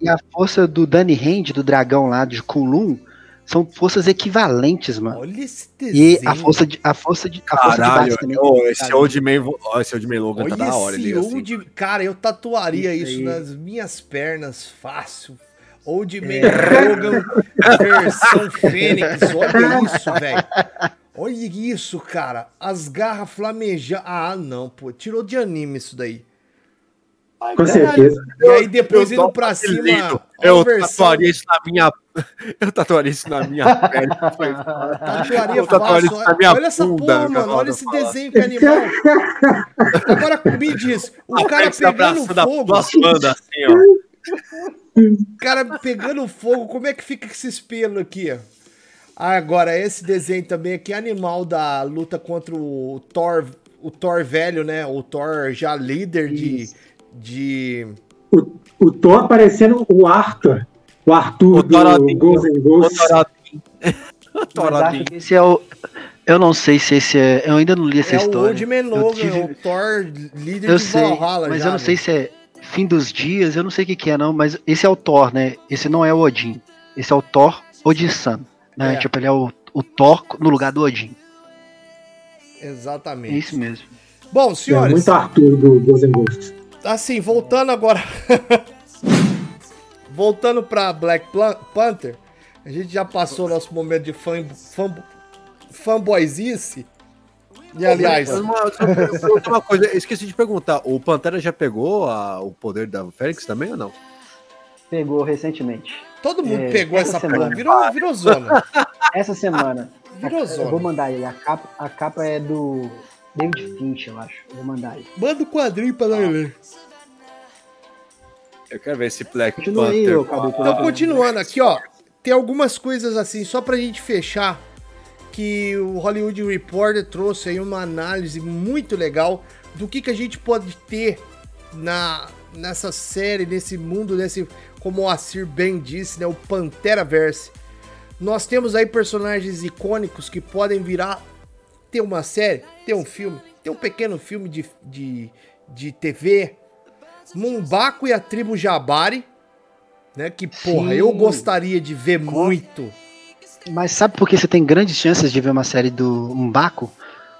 e a força do Danny Hand, do dragão lá de Kulum, são forças equivalentes, mano. Olha esse desenho. E a força de. A força de. A força Caralho, de também. Oh, esse Old Man. Oh, esse Old Man Logan Olha tá da hora. Esse old, assim. Cara, eu tatuaria isso, isso nas minhas pernas fácil. Old Man é. Logan versão Fênix. Olha isso, velho. Olha isso, cara. As garras flamejando. Ah, não, pô. Tirou de anime isso daí. Com certeza. E aí depois indo pra cima. Eu tatuaria isso na minha. Eu tatuaria isso na minha perna. Tatuaria eu tatuaria isso na minha Olha essa porra, mano. Olha esse desenho que animal. Agora me diz, o cara pegando fogo. Assim, ó. O cara pegando fogo, como é que fica esse espelho aqui? Agora, esse desenho também aqui é animal da luta contra o Thor, o Thor velho, né? O Thor já líder de, de. O, o Thor parecendo o Arthur. O Arthur o do Ghost and Ghost. O Thor esse é o. Eu não sei se esse é. Eu ainda não li essa é história. O Old Man Logan, tive... o Thor líder eu de sei, Valhalla. Mas já, eu não né? sei se é fim dos dias, eu não sei o que, que, é, não. Mas esse é o Thor, né? Esse não é o Odin. Esse é o Thor Odin-san. Né? É. Tipo, ele é o, o Thor no lugar do Odin. Exatamente. É isso mesmo. Bom, senhores. É muito Arthur do Ghost Ghosts. Assim, voltando agora. voltando pra Black Panther. A gente já passou nosso momento de fan, fan, fanboyzice. E aliás. Uma, uma coisa, esqueci de perguntar: o Pantera já pegou a, o poder da Fênix também ou não? Pegou recentemente. Todo mundo é, pegou essa, essa semana. porra, virou, virou zona. Essa semana. Virou zona. Eu vou mandar ele. A capa, a capa é do David Finch, eu acho. Vou mandar ele. Manda o quadrinho pra nós ler. Eu quero ver esse Black Continua Panther. Aí, eu, Então, continuando aqui, ó. Tem algumas coisas assim, só pra gente fechar, que o Hollywood Reporter trouxe aí uma análise muito legal do que, que a gente pode ter na, nessa série, nesse mundo, nesse, como o Assir bem disse, né, o Pantera Verse. Nós temos aí personagens icônicos que podem virar ter uma série, ter um filme, ter um pequeno filme de, de, de TV. Mumbaco e a tribo Jabari, né? Que, porra, Sim. eu gostaria de ver muito. Mas sabe por que você tem grandes chances de ver uma série do Mumbaco?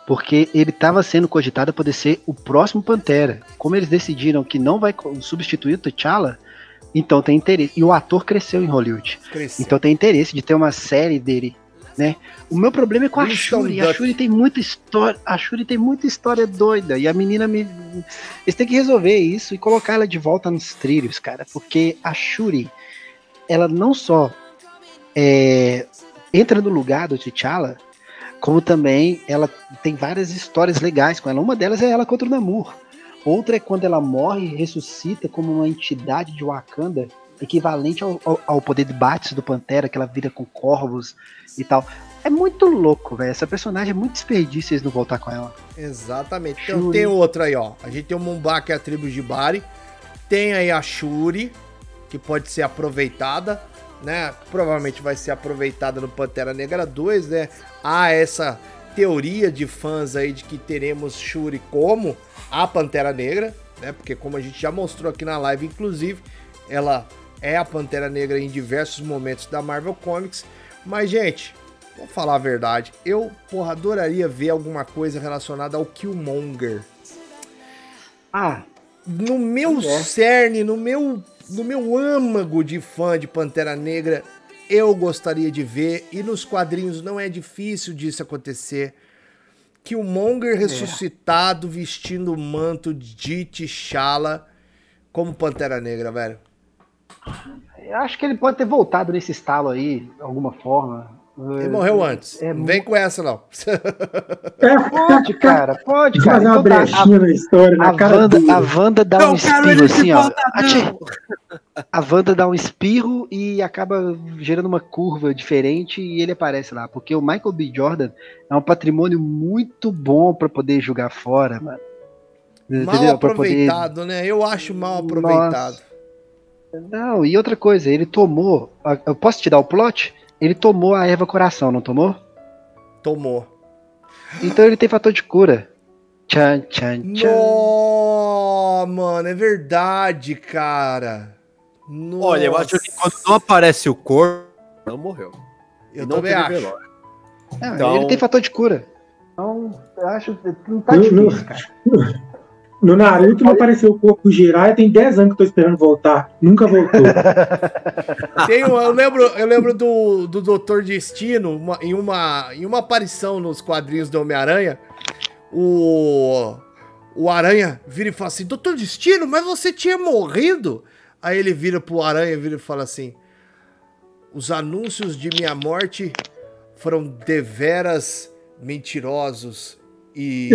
Porque ele estava sendo cogitado para poder ser o próximo Pantera. Como eles decidiram que não vai substituir o T'Challa, então tem interesse. E o ator cresceu em Hollywood. Cresceu. Então tem interesse de ter uma série dele, né? O meu problema é com a Shuri. A Shuri tem muita história. A Shuri tem muita história doida. E a menina me. Eles têm que resolver isso e colocar ela de volta nos trilhos, cara. Porque a Shuri, ela não só é, entra no lugar do T'Challa, como também ela tem várias histórias legais com ela. Uma delas é ela contra o Namor. Outra é quando ela morre e ressuscita como uma entidade de Wakanda, equivalente ao, ao, ao poder de Bats do Pantera, que ela vira com corvos e tal. É muito louco, velho. Essa personagem é muito desperdício eles não voltar com ela. Exatamente. Então, tem outra aí, ó. A gente tem o Mumba, que é a tribo de Bari. Tem aí a Shuri, que pode ser aproveitada, né? Provavelmente vai ser aproveitada no Pantera Negra 2, né? Há essa teoria de fãs aí de que teremos Shuri como a Pantera Negra, né? Porque como a gente já mostrou aqui na live, inclusive, ela é a Pantera Negra em diversos momentos da Marvel Comics. Mas, gente, vou falar a verdade, eu, porra, adoraria ver alguma coisa relacionada ao Killmonger. Ah, no meu é. cerne, no meu, no meu âmago de fã de Pantera Negra, eu gostaria de ver, e nos quadrinhos não é difícil disso acontecer, que o Monger é. ressuscitado vestindo o manto de T'Challa como Pantera Negra, velho. Eu acho que ele pode ter voltado nesse estalo aí, de alguma forma. Ele morreu antes. É, não vem com essa, não. É, pode, cara, pode, cara. Fazer uma então, tá, brechinha a, na história, na a cara Wanda, A Wanda dá não, um espirro assim, ó. A Wanda dá um espirro e acaba gerando uma curva diferente e ele aparece lá. Porque o Michael B. Jordan é um patrimônio muito bom para poder jogar fora, mano. Mal Entendeu? aproveitado, poder... né? Eu acho mal aproveitado. Nossa. Não, e outra coisa, ele tomou. Eu posso te dar o plot? Ele tomou a erva coração, não tomou? Tomou. Então ele tem fator de cura. Tchan, tchan, tchan. No, mano, é verdade, cara. Nossa. Olha, eu acho que quando não aparece o corpo, não morreu. Eu não também acho. Não, então... Ele tem fator de cura. Então, eu acho que não tá difícil, cara. No Naruto não apareceu o corpo girar tem 10 anos que eu tô esperando voltar. Nunca voltou. Tem, eu lembro, eu lembro do, do Doutor Destino, uma, em, uma, em uma aparição nos quadrinhos do Homem-Aranha. O, o Aranha vira e fala assim: Doutor Destino, mas você tinha morrido? Aí ele vira pro Aranha vira e fala assim: Os anúncios de minha morte foram deveras mentirosos e,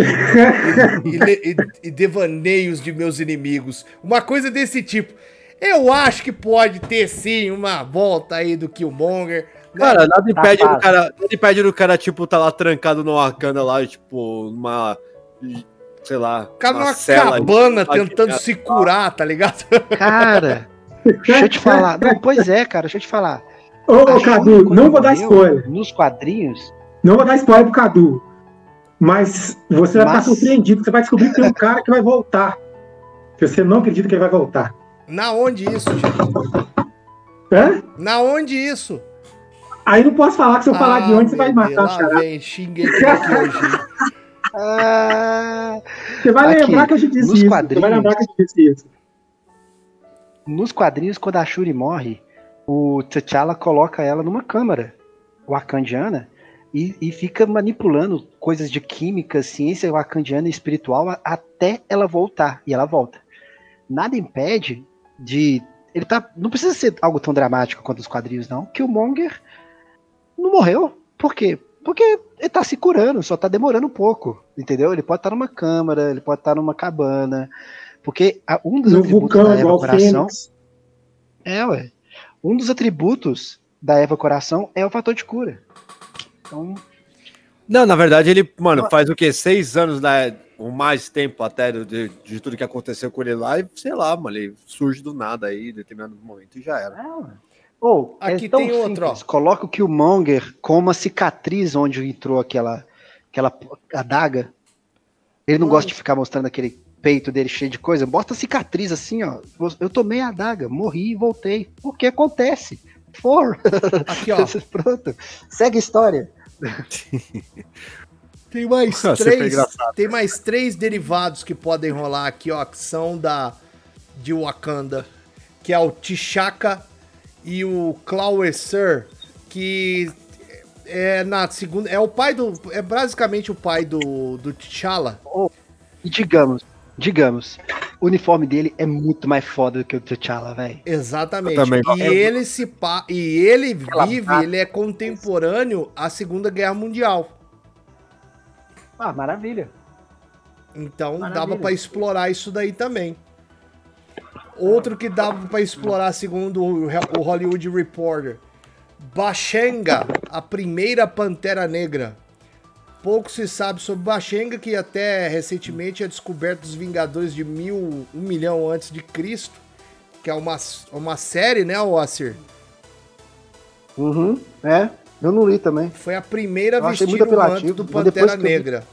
e, e, e, devaneios de meus inimigos. Uma coisa desse tipo. Eu acho que pode ter sim uma volta aí do Killmonger. Né? Cara, nada impede, tá do cara, nada impede do cara, tipo, tá lá trancado no Wakanda lá, tipo, uma. Sei lá. O cara numa cabana tentando se curar, tá ligado? Cara, deixa eu te falar. Não, pois é, cara, deixa eu te falar. Ô, ô Cadu, não vou dar spoiler. Nos quadrinhos. Não vou dar spoiler pro Cadu. Mas você vai Mas... ficar surpreendido, você vai descobrir que tem um cara que vai voltar. Que você não acredita que ele vai voltar. Na onde isso, Chico? Hã? Na onde isso? Aí não posso falar que se eu falar ah, de onde você vai matar Deus, o Xará. Vem, xinguei aqui hoje. Ah, você vai aqui, lembrar que a gente disse isso. Você vai lembrar que a gente disse isso. Nos quadrinhos, quando a Shuri morre, o T'Challa coloca ela numa câmara wakandiana e, e, fica manipulando coisas de química, ciência wakandiana e espiritual até ela voltar. E ela volta. Nada impede de. Ele tá. Não precisa ser algo tão dramático quanto os quadrinhos, não. Que o Monger não morreu. Por quê? Porque ele tá se curando, só tá demorando um pouco. Entendeu? Ele pode estar tá numa câmara, ele pode estar tá numa cabana. Porque um dos no atributos vulcão, da evaporação. É, ué. Um dos atributos da Eva Coração é o fator de cura. Então. Não, na verdade, ele, mano, faz o quê? Seis anos, né? Ou mais tempo até de, de, tudo que aconteceu com ele lá, e sei lá, mano, ele surge do nada aí, em determinado momento, e já era. É, oh, aqui é tem outro, ó. Coloca o Killmonger com uma cicatriz onde entrou aquela, aquela adaga. Ele não gosta de ficar mostrando aquele peito dele cheio de coisa. Bota cicatriz assim, ó. Eu tomei a adaga, morri e voltei. O que acontece? For. Aqui, ó. Pronto. Segue a história. Tem mais três. Tem mais três derivados que podem rolar aqui, ó, que são da de Wakanda, que é o T'Chaka e o Claweser, que é na segunda, é o pai do, é basicamente o pai do do T'Challa. Oh, digamos, digamos, o uniforme dele é muito mais foda do que o T'Challa, velho. Exatamente. E ele se pa... e ele vive, ele é contemporâneo à Segunda Guerra Mundial. Ah, maravilha. Então maravilha. dava para explorar isso daí também. Outro que dava para explorar, segundo o Hollywood Reporter, Bashenga, a primeira Pantera Negra. Pouco se sabe sobre Bashenga, que até recentemente é descoberto dos Vingadores de mil, um milhão antes de Cristo, que é uma, uma série, né, Oacir? Uhum, é. Eu não li também. Foi a primeira eu vestida do manto do Pantera Negra.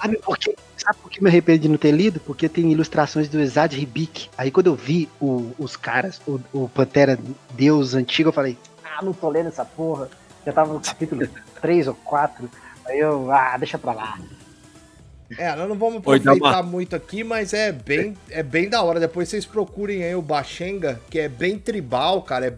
Sabe por, que, sabe por que me arrependi de não ter lido? Porque tem ilustrações do Exad Ribic. Aí quando eu vi o, os caras, o, o Pantera Deus antigo, eu falei, ah, não tô lendo essa porra. Já tava no capítulo 3 ou 4. Aí eu, ah, deixa pra lá. É, nós não vamos aproveitar muito aqui, mas é bem, é bem da hora. Depois vocês procurem aí o Baxenga, que é bem tribal, cara. É,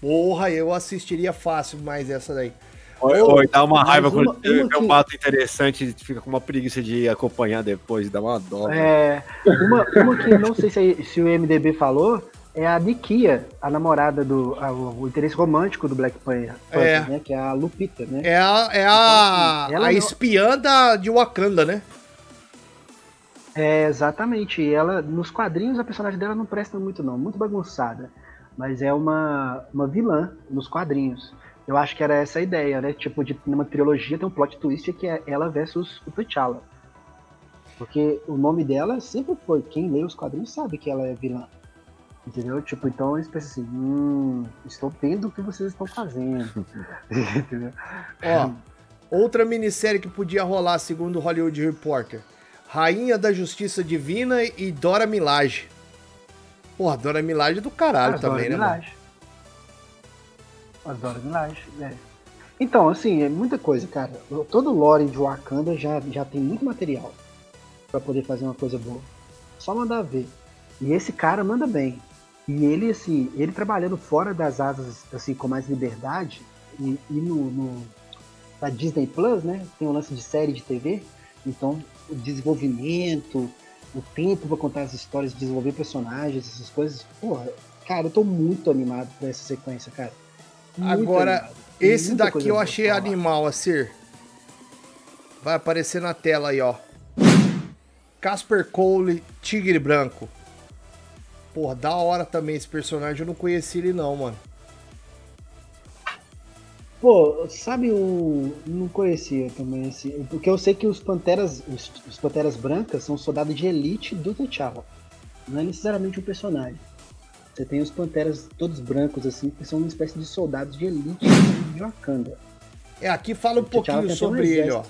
porra, eu assistiria fácil mais essa daí. Oi, oi, dá uma raiva quando é um mato interessante, fica com uma preguiça de acompanhar depois, dá uma dó. É, uma, uma que não sei se, se o MDB falou, é a Nikia, a namorada do. A, o, interesse romântico do Black Panther, é. né? Que é a Lupita, né? É a, é a, então, assim, a espiã da, de Wakanda, né? É, exatamente. E ela, nos quadrinhos, a personagem dela não presta muito, não. Muito bagunçada. Mas é uma, uma vilã nos quadrinhos. Eu acho que era essa a ideia, né? Tipo, de numa trilogia tem um plot twist que é ela versus o T'Challa. Porque o nome dela sempre foi. Quem lê os quadrinhos sabe que ela é vilã. Entendeu? Tipo, então eles pensam assim, hum, estou vendo o que vocês estão fazendo. Entendeu? Ó, outra minissérie que podia rolar, segundo o Hollywood Reporter. Rainha da Justiça Divina e Dora Milaje. Porra, Dora Milaje é do caralho Adoro também, Milage. né? Adoro Milaje, é. Então, assim, é muita coisa, cara. Todo o lore de Wakanda já, já tem muito material para poder fazer uma coisa boa. Só mandar ver. E esse cara manda bem. E ele, assim, ele trabalhando fora das asas, assim, com mais liberdade, e, e no, no, na Disney Plus, né, tem o um lance de série de TV, então o desenvolvimento, o tempo para contar as histórias, desenvolver personagens, essas coisas, porra, cara, eu tô muito animado por essa sequência, cara. Muito Agora, esse daqui eu achei animal, assim. Vai aparecer na tela aí, ó. Casper Cole, Tigre Branco. Porra, da hora também esse personagem. Eu não conheci ele não, mano. Pô, sabe o. Não conhecia também esse. Porque eu sei que os Panteras. Os, os Panteras Brancas são soldados de elite do T'Challa. Não é necessariamente um personagem. Você tem os Panteras todos brancos, assim, que são uma espécie de soldados de elite de Wakanda. É, aqui fala um pouquinho sobre ele, ó.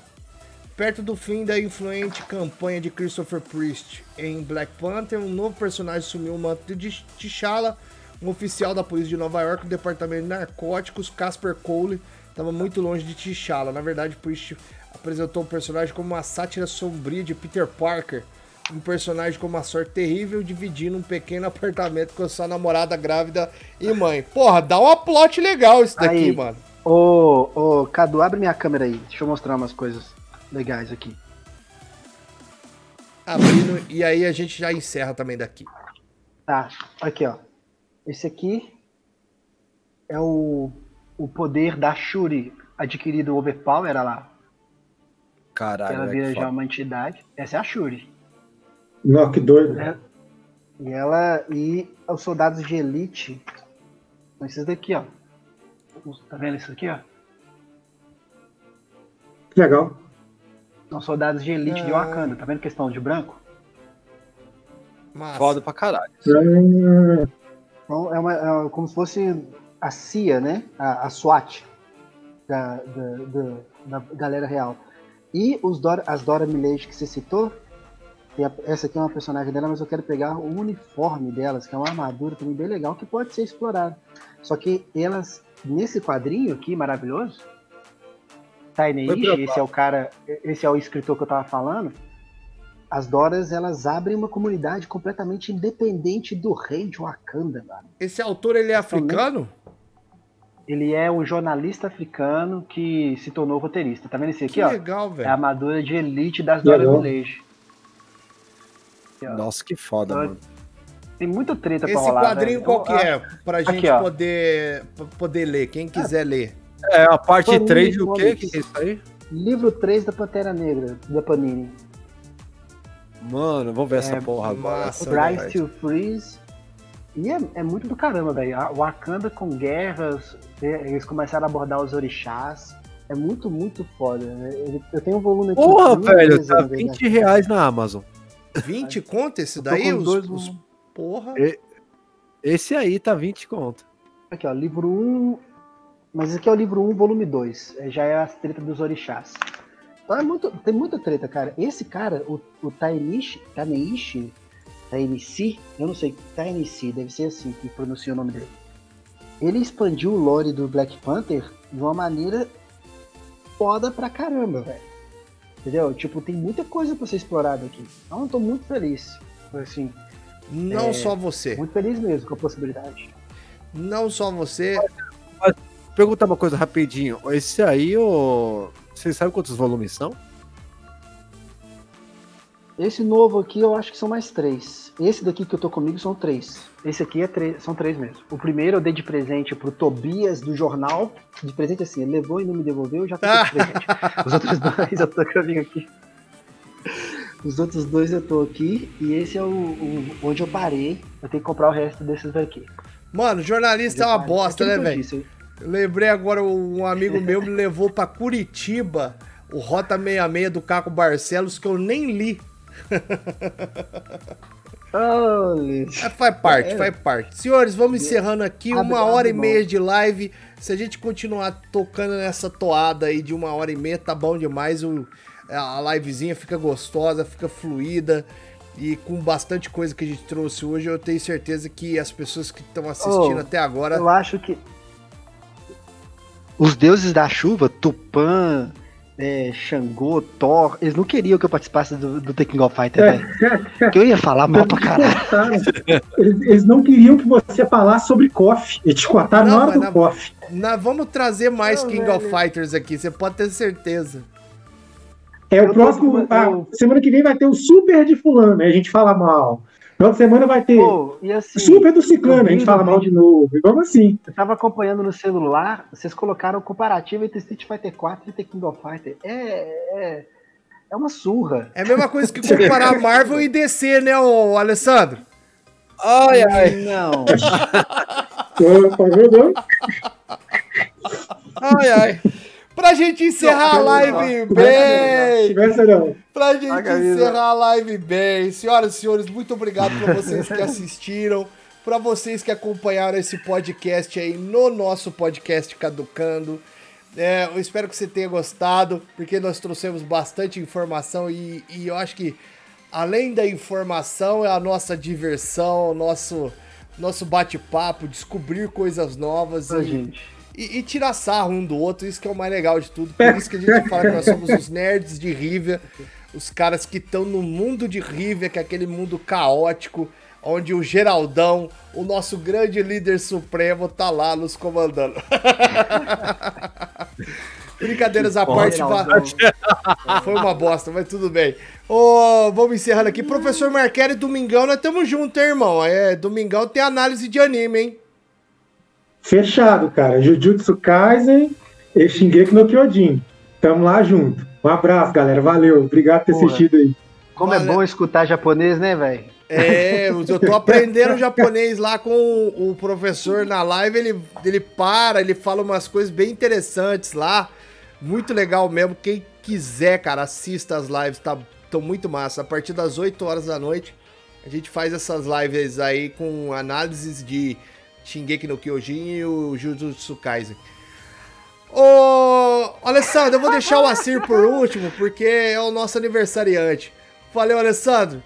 Perto do fim da influente campanha de Christopher Priest em Black Panther, um novo personagem assumiu o manto de T'Challa Um oficial da polícia de Nova York, do departamento de narcóticos, Casper Cole, estava muito longe de T'Challa. Na verdade, Priest apresentou o personagem como uma sátira sombria de Peter Parker. Um personagem com uma sorte terrível, dividindo um pequeno apartamento com sua namorada grávida e mãe. Porra, dá um plot legal isso daqui, aí, mano. Ô, ô, Cadu, abre minha câmera aí. Deixa eu mostrar umas coisas legais aqui. Abrindo, e aí a gente já encerra também daqui. Tá, aqui ó. Esse aqui é o, o poder da Shuri adquirido Overpower, olha lá. Caralho. Ela vira já uma entidade. Essa é a Shuri. Não, que doido. É. E ela. E os soldados de elite. São esses daqui, ó. Tá vendo isso aqui, ó? Legal. São soldados de elite de Wakanda. Tá vendo que estão de branco? Massa. Foda pra caralho. Então, é, uma, é como se fosse a CIA, né? A, a SWAT da, da, da, da, galera real. E os Dora, as Dora Milaje que você citou, essa aqui é uma personagem dela, mas eu quero pegar o uniforme delas, que é uma armadura também bem legal, que pode ser explorado. Só que elas, nesse quadrinho aqui, maravilhoso, Tiny Ishi, esse é o cara, esse é o escritor que eu tava falando, as Doras elas abrem uma comunidade completamente independente do rei de Wakanda, mano. Esse autor ele é africano? Ele é um jornalista africano que se tornou roteirista. Tá vendo esse aqui, que ó? legal, velho. É a armadura de elite das Dora Village. Nossa, que foda, então, mano. Tem muita treta Esse pra rolar. Esse quadrinho velho. qual que é? Pra gente aqui, poder, poder ler, quem quiser é. ler. É, a parte Panini 3 do quê? que é isso aí? Livro 3 da Pantera Negra, da Panini. Mano, vou ver é, essa porra agora. Rise to Freeze. E é, é, muito do caramba, velho. Wakanda com guerras, eles começaram a abordar os orixás. É muito, muito foda. Né? Eu tenho um volume aqui. Porra, velho, tá 20 reais na Amazon. 20 conto esse daí? Os, dois, os... Porra. E, esse aí tá 20 conto. Aqui, ó, livro 1. Mas esse aqui é o livro 1, volume 2. Já é as treta dos orixás. Então é muito, tem muita treta, cara. Esse cara, o, o Tainishi, Taneishi, Tainishi, eu não sei, Tainishi, deve ser assim que pronuncia o nome dele. Ele expandiu o lore do Black Panther de uma maneira foda pra caramba, velho. Entendeu? Tipo, tem muita coisa pra ser explorada aqui. Então eu tô muito feliz. Assim, não é, só você. Muito feliz mesmo com a possibilidade. Não só você. Perguntar uma coisa rapidinho. Esse aí, o. Vocês sabem quantos volumes são? Esse novo aqui eu acho que são mais três. Esse daqui que eu tô comigo são três. Esse aqui é três, são três mesmo. O primeiro eu dei de presente pro Tobias do jornal. De presente assim, ele levou e não me devolveu, já fiz de presente. Os outros dois eu tô caminho aqui. Os outros dois eu tô aqui. E esse é o, o, onde eu parei. Eu tenho que comprar o resto desses daqui. Mano, jornalista é uma bosta, né, velho? Lembrei agora, um amigo meu me levou para Curitiba, o Rota 66 do Caco Barcelos, que eu nem li. Oh, faz parte, é. faz parte. Senhores, vamos encerrando aqui uma hora e meia de live. Se a gente continuar tocando nessa toada aí de uma hora e meia, tá bom demais. O, a livezinha fica gostosa, fica fluida. E com bastante coisa que a gente trouxe hoje, eu tenho certeza que as pessoas que estão assistindo oh, até agora. Eu acho que os deuses da chuva, Tupã, é, Xangô, Thor, eles não queriam que eu participasse do, do The King of Fighter, velho. que eu ia falar mal pra caralho. Eles, eles, não queriam que você falasse sobre KOF. Eles te cortaram na hora do na, KOF. vamos trazer mais não, King velho. of Fighters aqui, você pode ter certeza. É, o próximo. Ah, semana que vem vai ter o Super de Fulano, aí a gente fala mal. Na outra semana vai ter Pô, assim, Super do Ciclano, a gente fala mal de novo. E vamos assim. Eu tava acompanhando no celular, vocês colocaram o comparativo entre Street Fighter 4 e The King of Fighter. É, é, é uma surra. É a mesma coisa que comparar Marvel e DC, né, ô Alessandro? Ai, ai. Não. ai, ai. Pra gente encerrar a live bem. Pra gente encerrar a live bem. Senhoras e senhores, muito obrigado pra vocês que assistiram. Pra vocês que acompanharam esse podcast aí no nosso podcast Caducando. É, eu espero que você tenha gostado, porque nós trouxemos bastante informação e, e eu acho que além da informação é a nossa diversão, o nosso nosso bate-papo, descobrir coisas novas Ô, e, gente. E, e, tirar sarro um do outro, isso que é o mais legal de tudo. Por isso que a gente fala que nós somos os nerds de Rivia, os caras que estão no mundo de Rivia, que é aquele mundo caótico, onde o Geraldão, o nosso grande líder supremo, tá lá nos comandando. Brincadeiras à parte, foi uma bosta, mas tudo bem. Oh, vamos encerrando aqui. Professor Marquelli, domingão, nós estamos juntos, hein, irmão? É, domingão tem análise de anime, hein? Fechado, cara. Jujutsu Kaisen e Shingeki no Kyojin. Tamo lá junto. Um abraço, galera. Valeu. Obrigado por ter Porra. assistido aí. Como é Valeu. é bom escutar japonês, né, velho? É, eu tô aprendendo japonês lá com o, professor na live. Ele, ele para, ele fala umas coisas bem interessantes lá. Muito legal mesmo. Quem quiser, cara, assista as lives. Tá, tão muito massa. A partir das 8 horas da noite, a gente faz essas lives aí com análises de Shingeki no Kyojin e o Jujutsu Kaisen. Ô, Alessandro, eu vou deixar o Assir por último, porque é o nosso aniversariante. Valeu, Alessandro.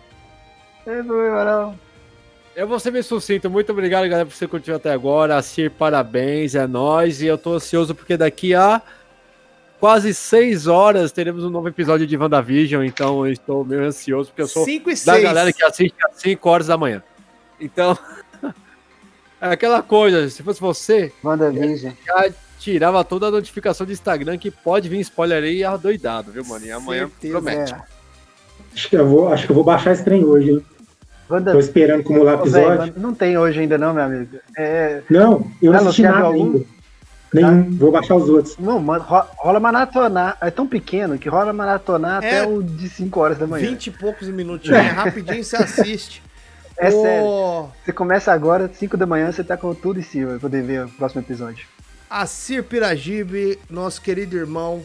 Eu vou ser bem sucinto. Muito obrigado, galera, por você curtir até agora. Assir, parabéns, é nóis. E eu tô ansioso porque daqui a quase seis horas teremos um novo episódio de WandaVision. Então eu estou meio ansioso, porque eu sou da galera que assiste às 5 horas da manhã. Então. É aquela coisa, se fosse você, WandaVision. já tirava toda a notificação do Instagram que pode vir spoiler aí adoidado, viu, mano? E amanhã Certeza, promete. É. Acho que, eu vou, acho que eu vou baixar esse trem hoje, hein? Wanda... Tô esperando acumular episódio. não tem hoje ainda não, meu amigo. É... Não, eu não assisti nada algum? ainda. Nenhum, tá? vou baixar os outros. Não, mano, rola maratonar. É tão pequeno que rola maratonar é até o de 5 horas da manhã. 20 e poucos minutinhos, é. rapidinho você assiste. É oh. sério. Você começa agora, 5 da manhã, você tá com tudo em cima pra poder ver o próximo episódio. Acir Piragibe, nosso querido irmão.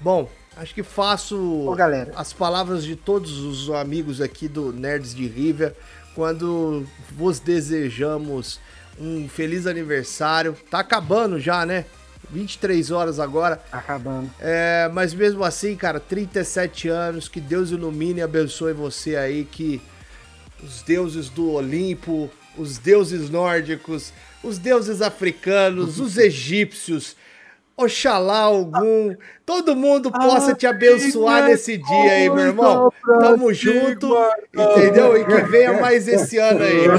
Bom, acho que faço Ô, as palavras de todos os amigos aqui do Nerds de River quando vos desejamos um feliz aniversário. Tá acabando já, né? 23 horas agora. Acabando. É, mas mesmo assim, cara, 37 anos, que Deus ilumine e abençoe você aí, que os deuses do Olimpo, os deuses nórdicos, os deuses africanos, os egípcios, Oxalá algum, todo mundo possa te abençoar nesse dia aí, meu irmão. Tamo junto, entendeu? E que venha mais esse ano aí.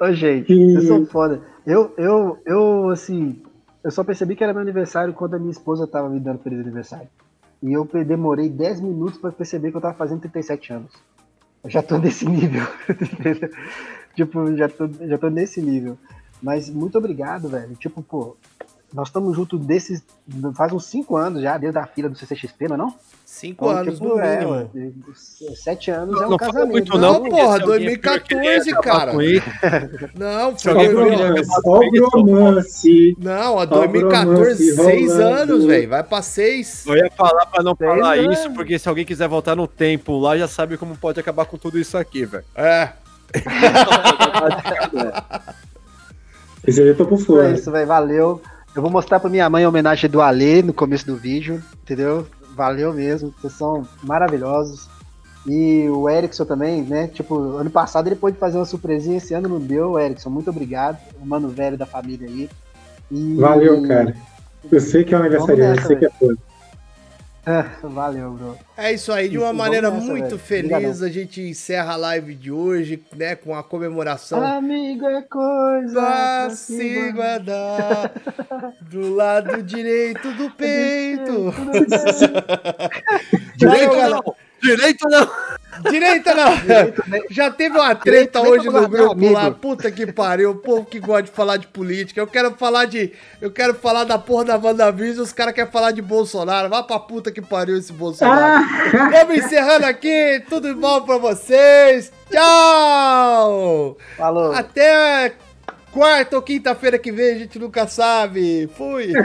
Ô, gente, vocês são foda. Eu, eu, eu, assim, eu só percebi que era meu aniversário quando a minha esposa tava me dando feliz aniversário. E eu demorei 10 minutos para perceber que eu tava fazendo 37 anos. Eu já tô nesse nível. tipo, já tô, já tô nesse nível. Mas muito obrigado, velho. Tipo, pô, nós estamos juntos desses. Faz uns 5 anos já, desde a fila do CCXP, não é não? Cinco então, anos, tipo, no é, mínimo. É, sete anos não, é um não casamento. Muito, não, não porra, 2014, cara. Não, foi. bromance. Não, a 2014, seis anos, velho. Vai pra seis. Eu ia falar pra não seis falar anos. isso, porque se alguém quiser voltar no tempo lá, já sabe como pode acabar com tudo isso aqui, velho. É. Esse aí eu tô por fora. É isso, velho. Valeu. Eu vou mostrar pra minha mãe a homenagem do Alê no começo do vídeo, entendeu? valeu mesmo, vocês são maravilhosos. E o Erickson também, né? Tipo, ano passado ele pôde fazer uma surpresinha, esse ano não deu, Erickson. Muito obrigado. O mano velho da família aí. E... Valeu, cara. Eu sei que é um aniversariante, eu sei que é todo. Valeu, bro. É isso aí, de uma maneira nessa, muito velho. feliz, a gente encerra a live de hoje, né, com a comemoração. Amigo é coisa pra se guardar do lado direito do peito. direito não! Direito não! Direita não! Já teve uma treta hoje no grupo lá. Puta que pariu. O povo que gosta de falar de política. Eu quero falar de. Eu quero falar da porra da WandaVision. Os caras querem falar de Bolsonaro. Vá pra puta que pariu esse Bolsonaro. Ah. Vamos encerrando aqui. Tudo bom pra vocês. Tchau! Falou. Até quarta ou quinta-feira que vem. A gente nunca sabe. Fui!